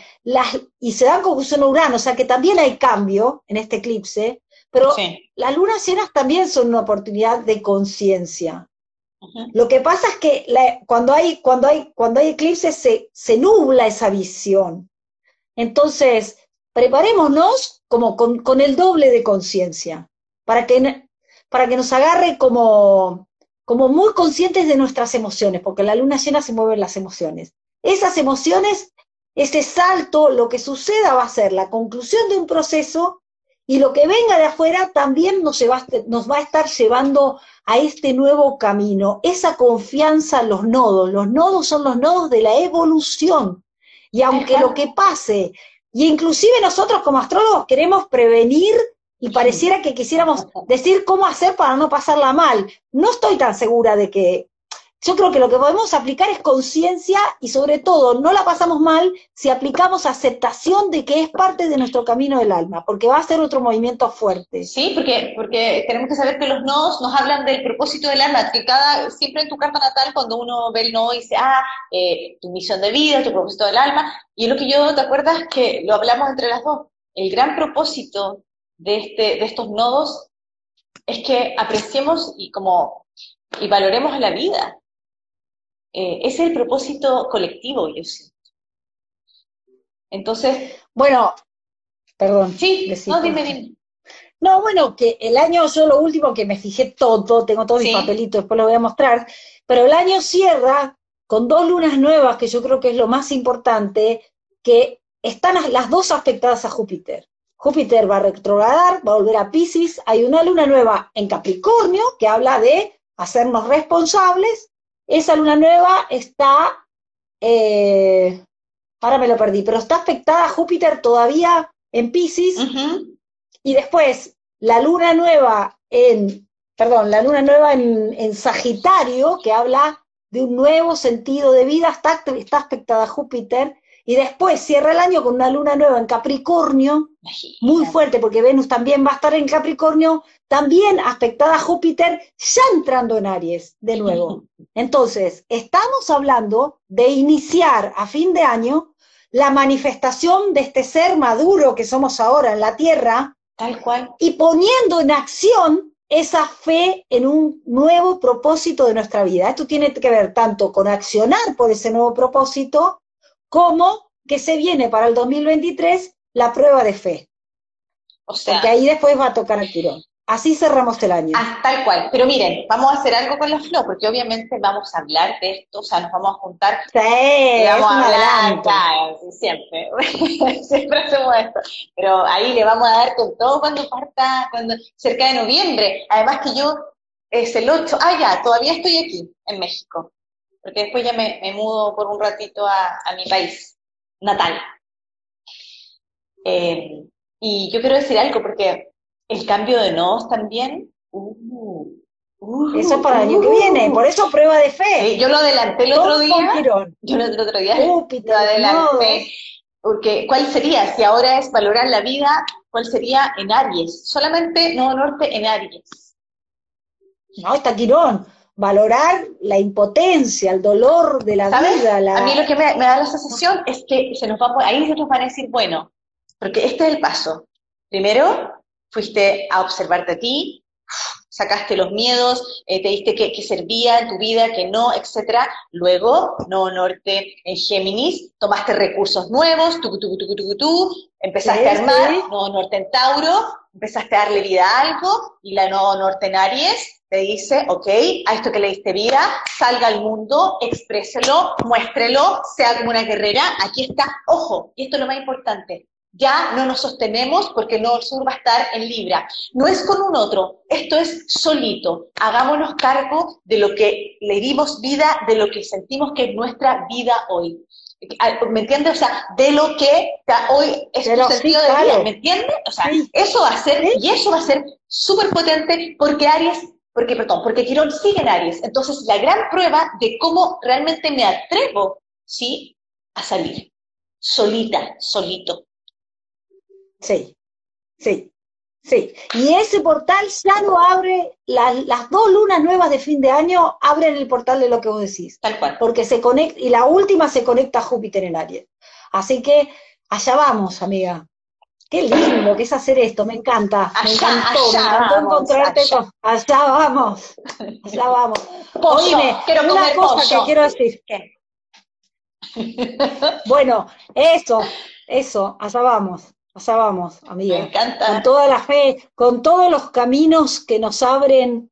S1: y se dan confusión a Urano, o sea que también hay cambio en este eclipse, pero las lunas llenas también son una oportunidad de conciencia. Lo que pasa es que cuando, hay, cuando, hay, cuando hay eclipses se, se nubla esa visión. Entonces, preparémonos como con, el doble de conciencia, para que, para que nos agarre como, como muy conscientes de nuestras emociones, porque la luna llena se mueven las emociones. Esas emociones, ese salto, lo que suceda va a ser la conclusión de un proceso y lo que venga de afuera también nos, va, nos va a estar llevando a este nuevo camino. Esa confianza en los nodos. Los nodos son los nodos de la evolución. Y aunque lo que pase, y inclusive nosotros como astrólogos queremos prevenir y pareciera que quisiéramos decir cómo hacer para no pasarla mal. No estoy tan segura de que, yo creo que lo que podemos aplicar es conciencia y sobre todo no la pasamos mal si aplicamos aceptación de que es parte de nuestro camino del alma, porque va a ser otro movimiento fuerte.
S2: Sí, porque, porque tenemos que saber que los nodos nos hablan del propósito del alma, que cada, siempre en tu carta natal cuando uno ve el nodo dice, ah, eh, tu misión de vida, tu propósito del alma, y es lo que yo, ¿te acuerdas? Que lo hablamos entre las dos. El gran propósito de, este, de estos nodos es que apreciemos y como y valoremos la vida, eh, es el propósito colectivo, yo siento. Entonces.
S1: Bueno, perdón.
S2: Sí, no, dime, dime.
S1: No, bueno, que el año, yo lo último que me fijé todo, tengo todos mis papelitos, después lo voy a mostrar, pero el año cierra con dos lunas nuevas, que yo creo que es lo más importante, que están las dos afectadas a Júpiter. Júpiter va a retrogradar, va a volver a Pisces, hay una luna nueva en Capricornio que habla de hacernos responsables, esa luna nueva está, eh, ahora me lo perdí, pero está afectada a Júpiter todavía en Pisces, y después la luna nueva en, perdón, la luna nueva en, Sagitario, que habla de un nuevo sentido de vida, está, está afectada a Júpiter, y después cierra el año con una luna nueva en Capricornio, muy fuerte, porque Venus también va a estar en Capricornio, también afectada a Júpiter, ya entrando en Aries de nuevo. Entonces, estamos hablando de iniciar a fin de año la manifestación de este ser maduro que somos ahora en la Tierra,
S2: tal cual,
S1: y poniendo en acción esa fe en un nuevo propósito de nuestra vida. Esto tiene que ver tanto con accionar por ese nuevo propósito, como que se viene para el 2023 la prueba de fe. O sea, Porque ahí después va a tocar el tirón. Así cerramos el año.
S2: Ah, tal cual. Pero miren, vamos a hacer algo con la flor, porque obviamente vamos a hablar de esto, o sea, nos vamos a juntar.
S1: Sí,
S2: vamos a hablar, claro, siempre. <laughs> siempre hacemos esto. Pero ahí le vamos a dar con todo cuando parta, cuando cerca de noviembre. Además que yo, es el 8, ah, ya, todavía estoy aquí, en México porque después ya me, mudo por un ratito a, mi país natal. Eh, y yo quiero decir algo, porque el cambio de nodos también... Uh,
S1: uh, eso es para el año que viene, por eso prueba de fe.
S2: yo lo adelanté el otro día. Yo lo, el otro día lo adelanté. Porque, ¿cuál sería? Si ahora es valorar la vida, ¿cuál sería en Aries? Solamente no Norte en Aries.
S1: No, está Quirón. Valorar la impotencia, el dolor de la vida.
S2: A mí lo que me, da la sensación es que se nos va a, ahí se nos van a decir, bueno, porque este es el paso. Primero, fuiste a observarte a ti, sacaste los miedos, eh, te diste que, servía en tu vida, que no, etcétera. Luego, no norte en Géminis, tomaste recursos nuevos, tú, tú, tú, tú, tú, empezaste a armar, no norte en Tauro, empezaste a darle vida a algo, y la no norte en Aries te dice, ok, a esto que le diste vida, salga al mundo, expréselo, muéstrelo, sea como una guerrera, aquí está, ojo, y esto es lo más importante, ya no nos sostenemos porque no Sur va a estar en Libra. No es con un otro, esto es solito. Hagámonos cargo de lo que le dimos vida, de lo que sentimos que es nuestra vida hoy. ¿Me entiendes? O sea, de lo que hoy es tu sentido de vida, ¿me entiendes? O sea, eso va a ser, y eso va a ser súper potente porque Aries, porque, perdón, porque Quirón sigue en Aries. Entonces, la gran prueba de cómo realmente me atrevo, ¿sí? A salir. Solita, solito.
S1: Sí, sí, sí. Y ese portal ya no abre, las dos lunas nuevas de fin de año abren el portal de lo que vos decís.
S2: Tal cual.
S1: Porque se conecta, y la última se conecta a Júpiter en Aries. Así que allá vamos, amiga. Qué lindo que es hacer esto, me encanta, me encantó, me encantó encontrarte allá. con. Allá vamos, allá vamos. <laughs>
S2: Oíme, quiero
S1: una cosa que quiero decir. <laughs> bueno, eso, eso, allá vamos. Allá vamos, amiga.
S2: Me encanta.
S1: Con toda la fe, con todos los caminos que nos abren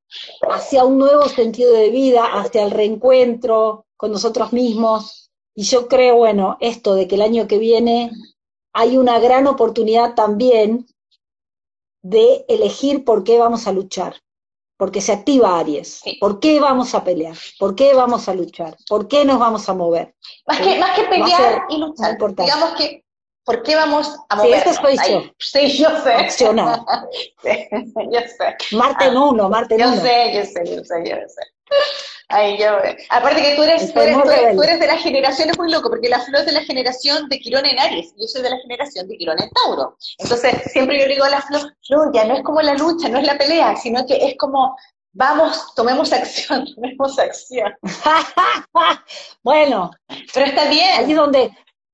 S1: hacia un nuevo sentido de vida, hacia el reencuentro con nosotros mismos. Y yo creo, bueno, esto de que el año que viene hay una gran oportunidad también de elegir por qué vamos a luchar. Porque se activa Aries. ¿Por qué vamos a pelear? ¿Por qué vamos a luchar? ¿Por qué nos vamos a mover?
S2: Más que, más que pelear y luchar. Digamos que ¿Por qué vamos a movernos?
S1: Sí, eso soy yo.
S2: Sí, yo sé.
S1: Accionar. <laughs>
S2: sí, yo sé.
S1: Marte en uno, Marte en
S2: yo
S1: uno.
S2: Sé, yo sé, yo sé, yo sé. Ay, yo, aparte que tú eres, tú eres, tú eres, de la generación, es muy loco, porque la flor es de la generación de Quirón en Aries, yo soy de la generación de Quirón en Tauro. Entonces, siempre yo digo a la flor, flor, ya no es como la lucha, no es la pelea, sino que es como, vamos, tomemos acción, <laughs> tomemos acción. <laughs>
S1: bueno.
S2: Pero está bien.
S1: Ahí donde,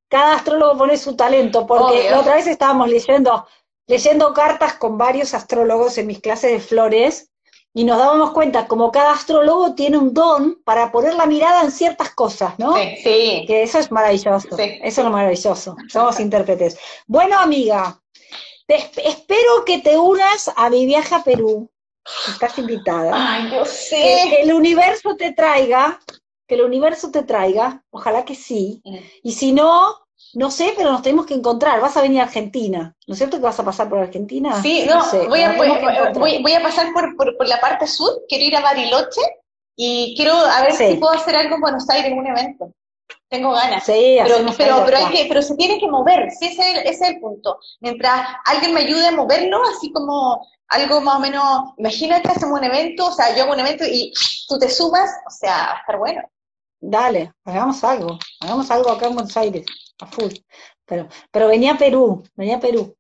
S1: cada astrólogo pone su talento, porque la otra vez estábamos leyendo, leyendo cartas con varios astrólogos en mis clases de flores, y nos dábamos cuenta como cada astrólogo tiene un don para poner la mirada en ciertas cosas, ¿no?
S2: Sí, sí.
S1: Que eso es maravilloso, eso es maravilloso, somos intérpretes. Bueno, amiga, espero que te unas a mi viaje a Perú, estás invitada.
S2: Ay, yo sé.
S1: Que el universo te traiga, que el universo te traiga, ojalá que sí, mm. y si no, no sé, pero nos tenemos que encontrar. Vas a venir a Argentina, ¿no es cierto que vas a pasar por Argentina?
S2: Sí, no, voy, a, voy, a, pasar por, por, la parte sur, quiero ir a Bariloche y quiero a ver si puedo hacer algo en Buenos Aires en un evento. Tengo ganas.
S1: Sí,
S2: pero, pero, pero, hay que, pero se tiene que mover, sí, ese, ese es el punto. Mientras alguien me ayude a moverlo, así como algo más o menos, imagínate, hacemos un evento, o sea, yo hago un evento y tú te sumas, o sea, va a estar bueno.
S1: Dale, hagamos algo, hagamos algo acá en Buenos Aires a full. Pero, pero venía a Perú, venía a Perú.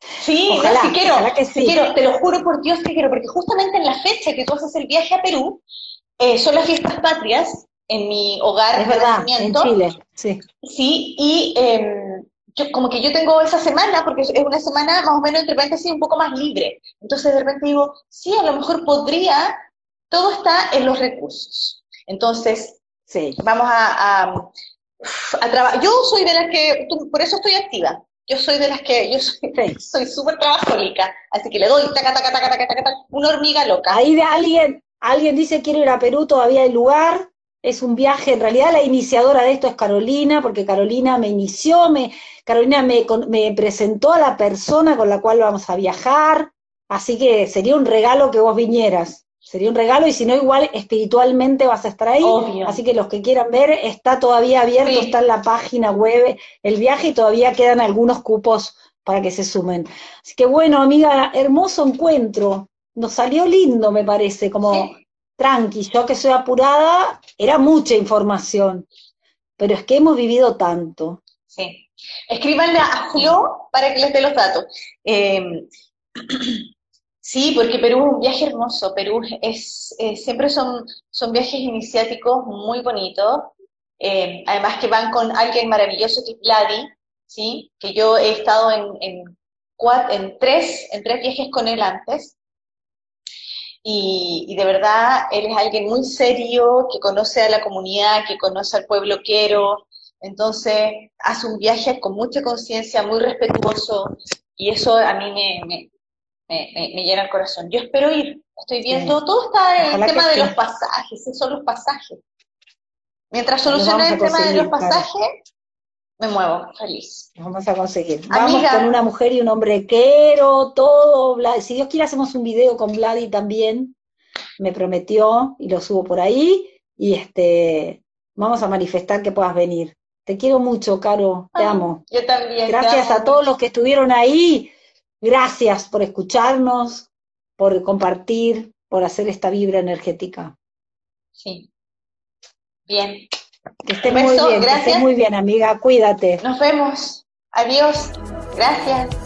S2: Sí, ojalá, no, quiero, que sí. quiero, te lo juro por Dios que quiero, porque justamente en la fecha que tú haces el viaje a Perú, eh, son las fiestas patrias en mi hogar
S1: es verdad, en Chile, sí.
S2: Sí, y em, yo, como que yo tengo esa semana, porque es una semana más o menos entre paréntesis un poco más libre. Entonces de repente digo, sí, a lo mejor podría, todo está en los recursos. Entonces, sí. vamos a yo soy de las que, por eso estoy activa. Yo soy de las que, yo soy <laughs> súper trabajólica, así que le doy taca, taca, taca, taca, taca, una hormiga loca.
S1: Ahí de alguien, alguien dice quiero ir a Perú, todavía hay lugar, es un viaje, en realidad la iniciadora de esto es Carolina, porque Carolina me inició, me, Carolina me, me presentó a la persona con la cual vamos a viajar, así que sería un regalo que vos vinieras sería un regalo y si no igual espiritualmente vas a estar ahí. Así que los que quieran ver, está todavía abierto, está en la página web el viaje y todavía quedan algunos cupos para que se sumen. Así que bueno, amiga, hermoso encuentro. Nos salió lindo, me parece, como tranqui, yo que soy apurada, era mucha información, pero es que hemos vivido tanto.
S2: Sí. Escríbanle a Flo para que les dé los datos. Eh, <clears throat> Sí, porque Perú es un viaje hermoso. Perú es, eh, siempre son, son viajes iniciáticos muy bonitos. Eh, además que van con alguien maravilloso que es Vladi, ¿sí? que yo he estado en, en, en, tres, en tres viajes con él antes. Y, de verdad, él es alguien muy serio, que conoce a la comunidad, que conoce al pueblo quiero. Entonces, hace un viaje con mucha conciencia, muy respetuoso, y eso a mí me, me, llena el corazón. Yo espero ir, estoy viendo, todo está en el tema de los pasajes, esos son los pasajes. Mientras solucione el tema de los pasajes, me muevo, feliz.
S1: vamos a conseguir. Vamos con una mujer y un hombre quiero, todo. Si Dios quiere, hacemos un video con Vladi también. Me prometió y lo subo por ahí. Y este, vamos a manifestar que puedas venir. Te quiero mucho, Caro. Te amo.
S2: Yo también.
S1: Gracias a todos los que estuvieron ahí. Gracias por escucharnos, por compartir, por hacer esta vibra energética.
S2: Sí. Bien.
S1: Que estés muy bien, que estés muy bien, amiga. Cuídate.
S2: Nos vemos. Adiós. Gracias.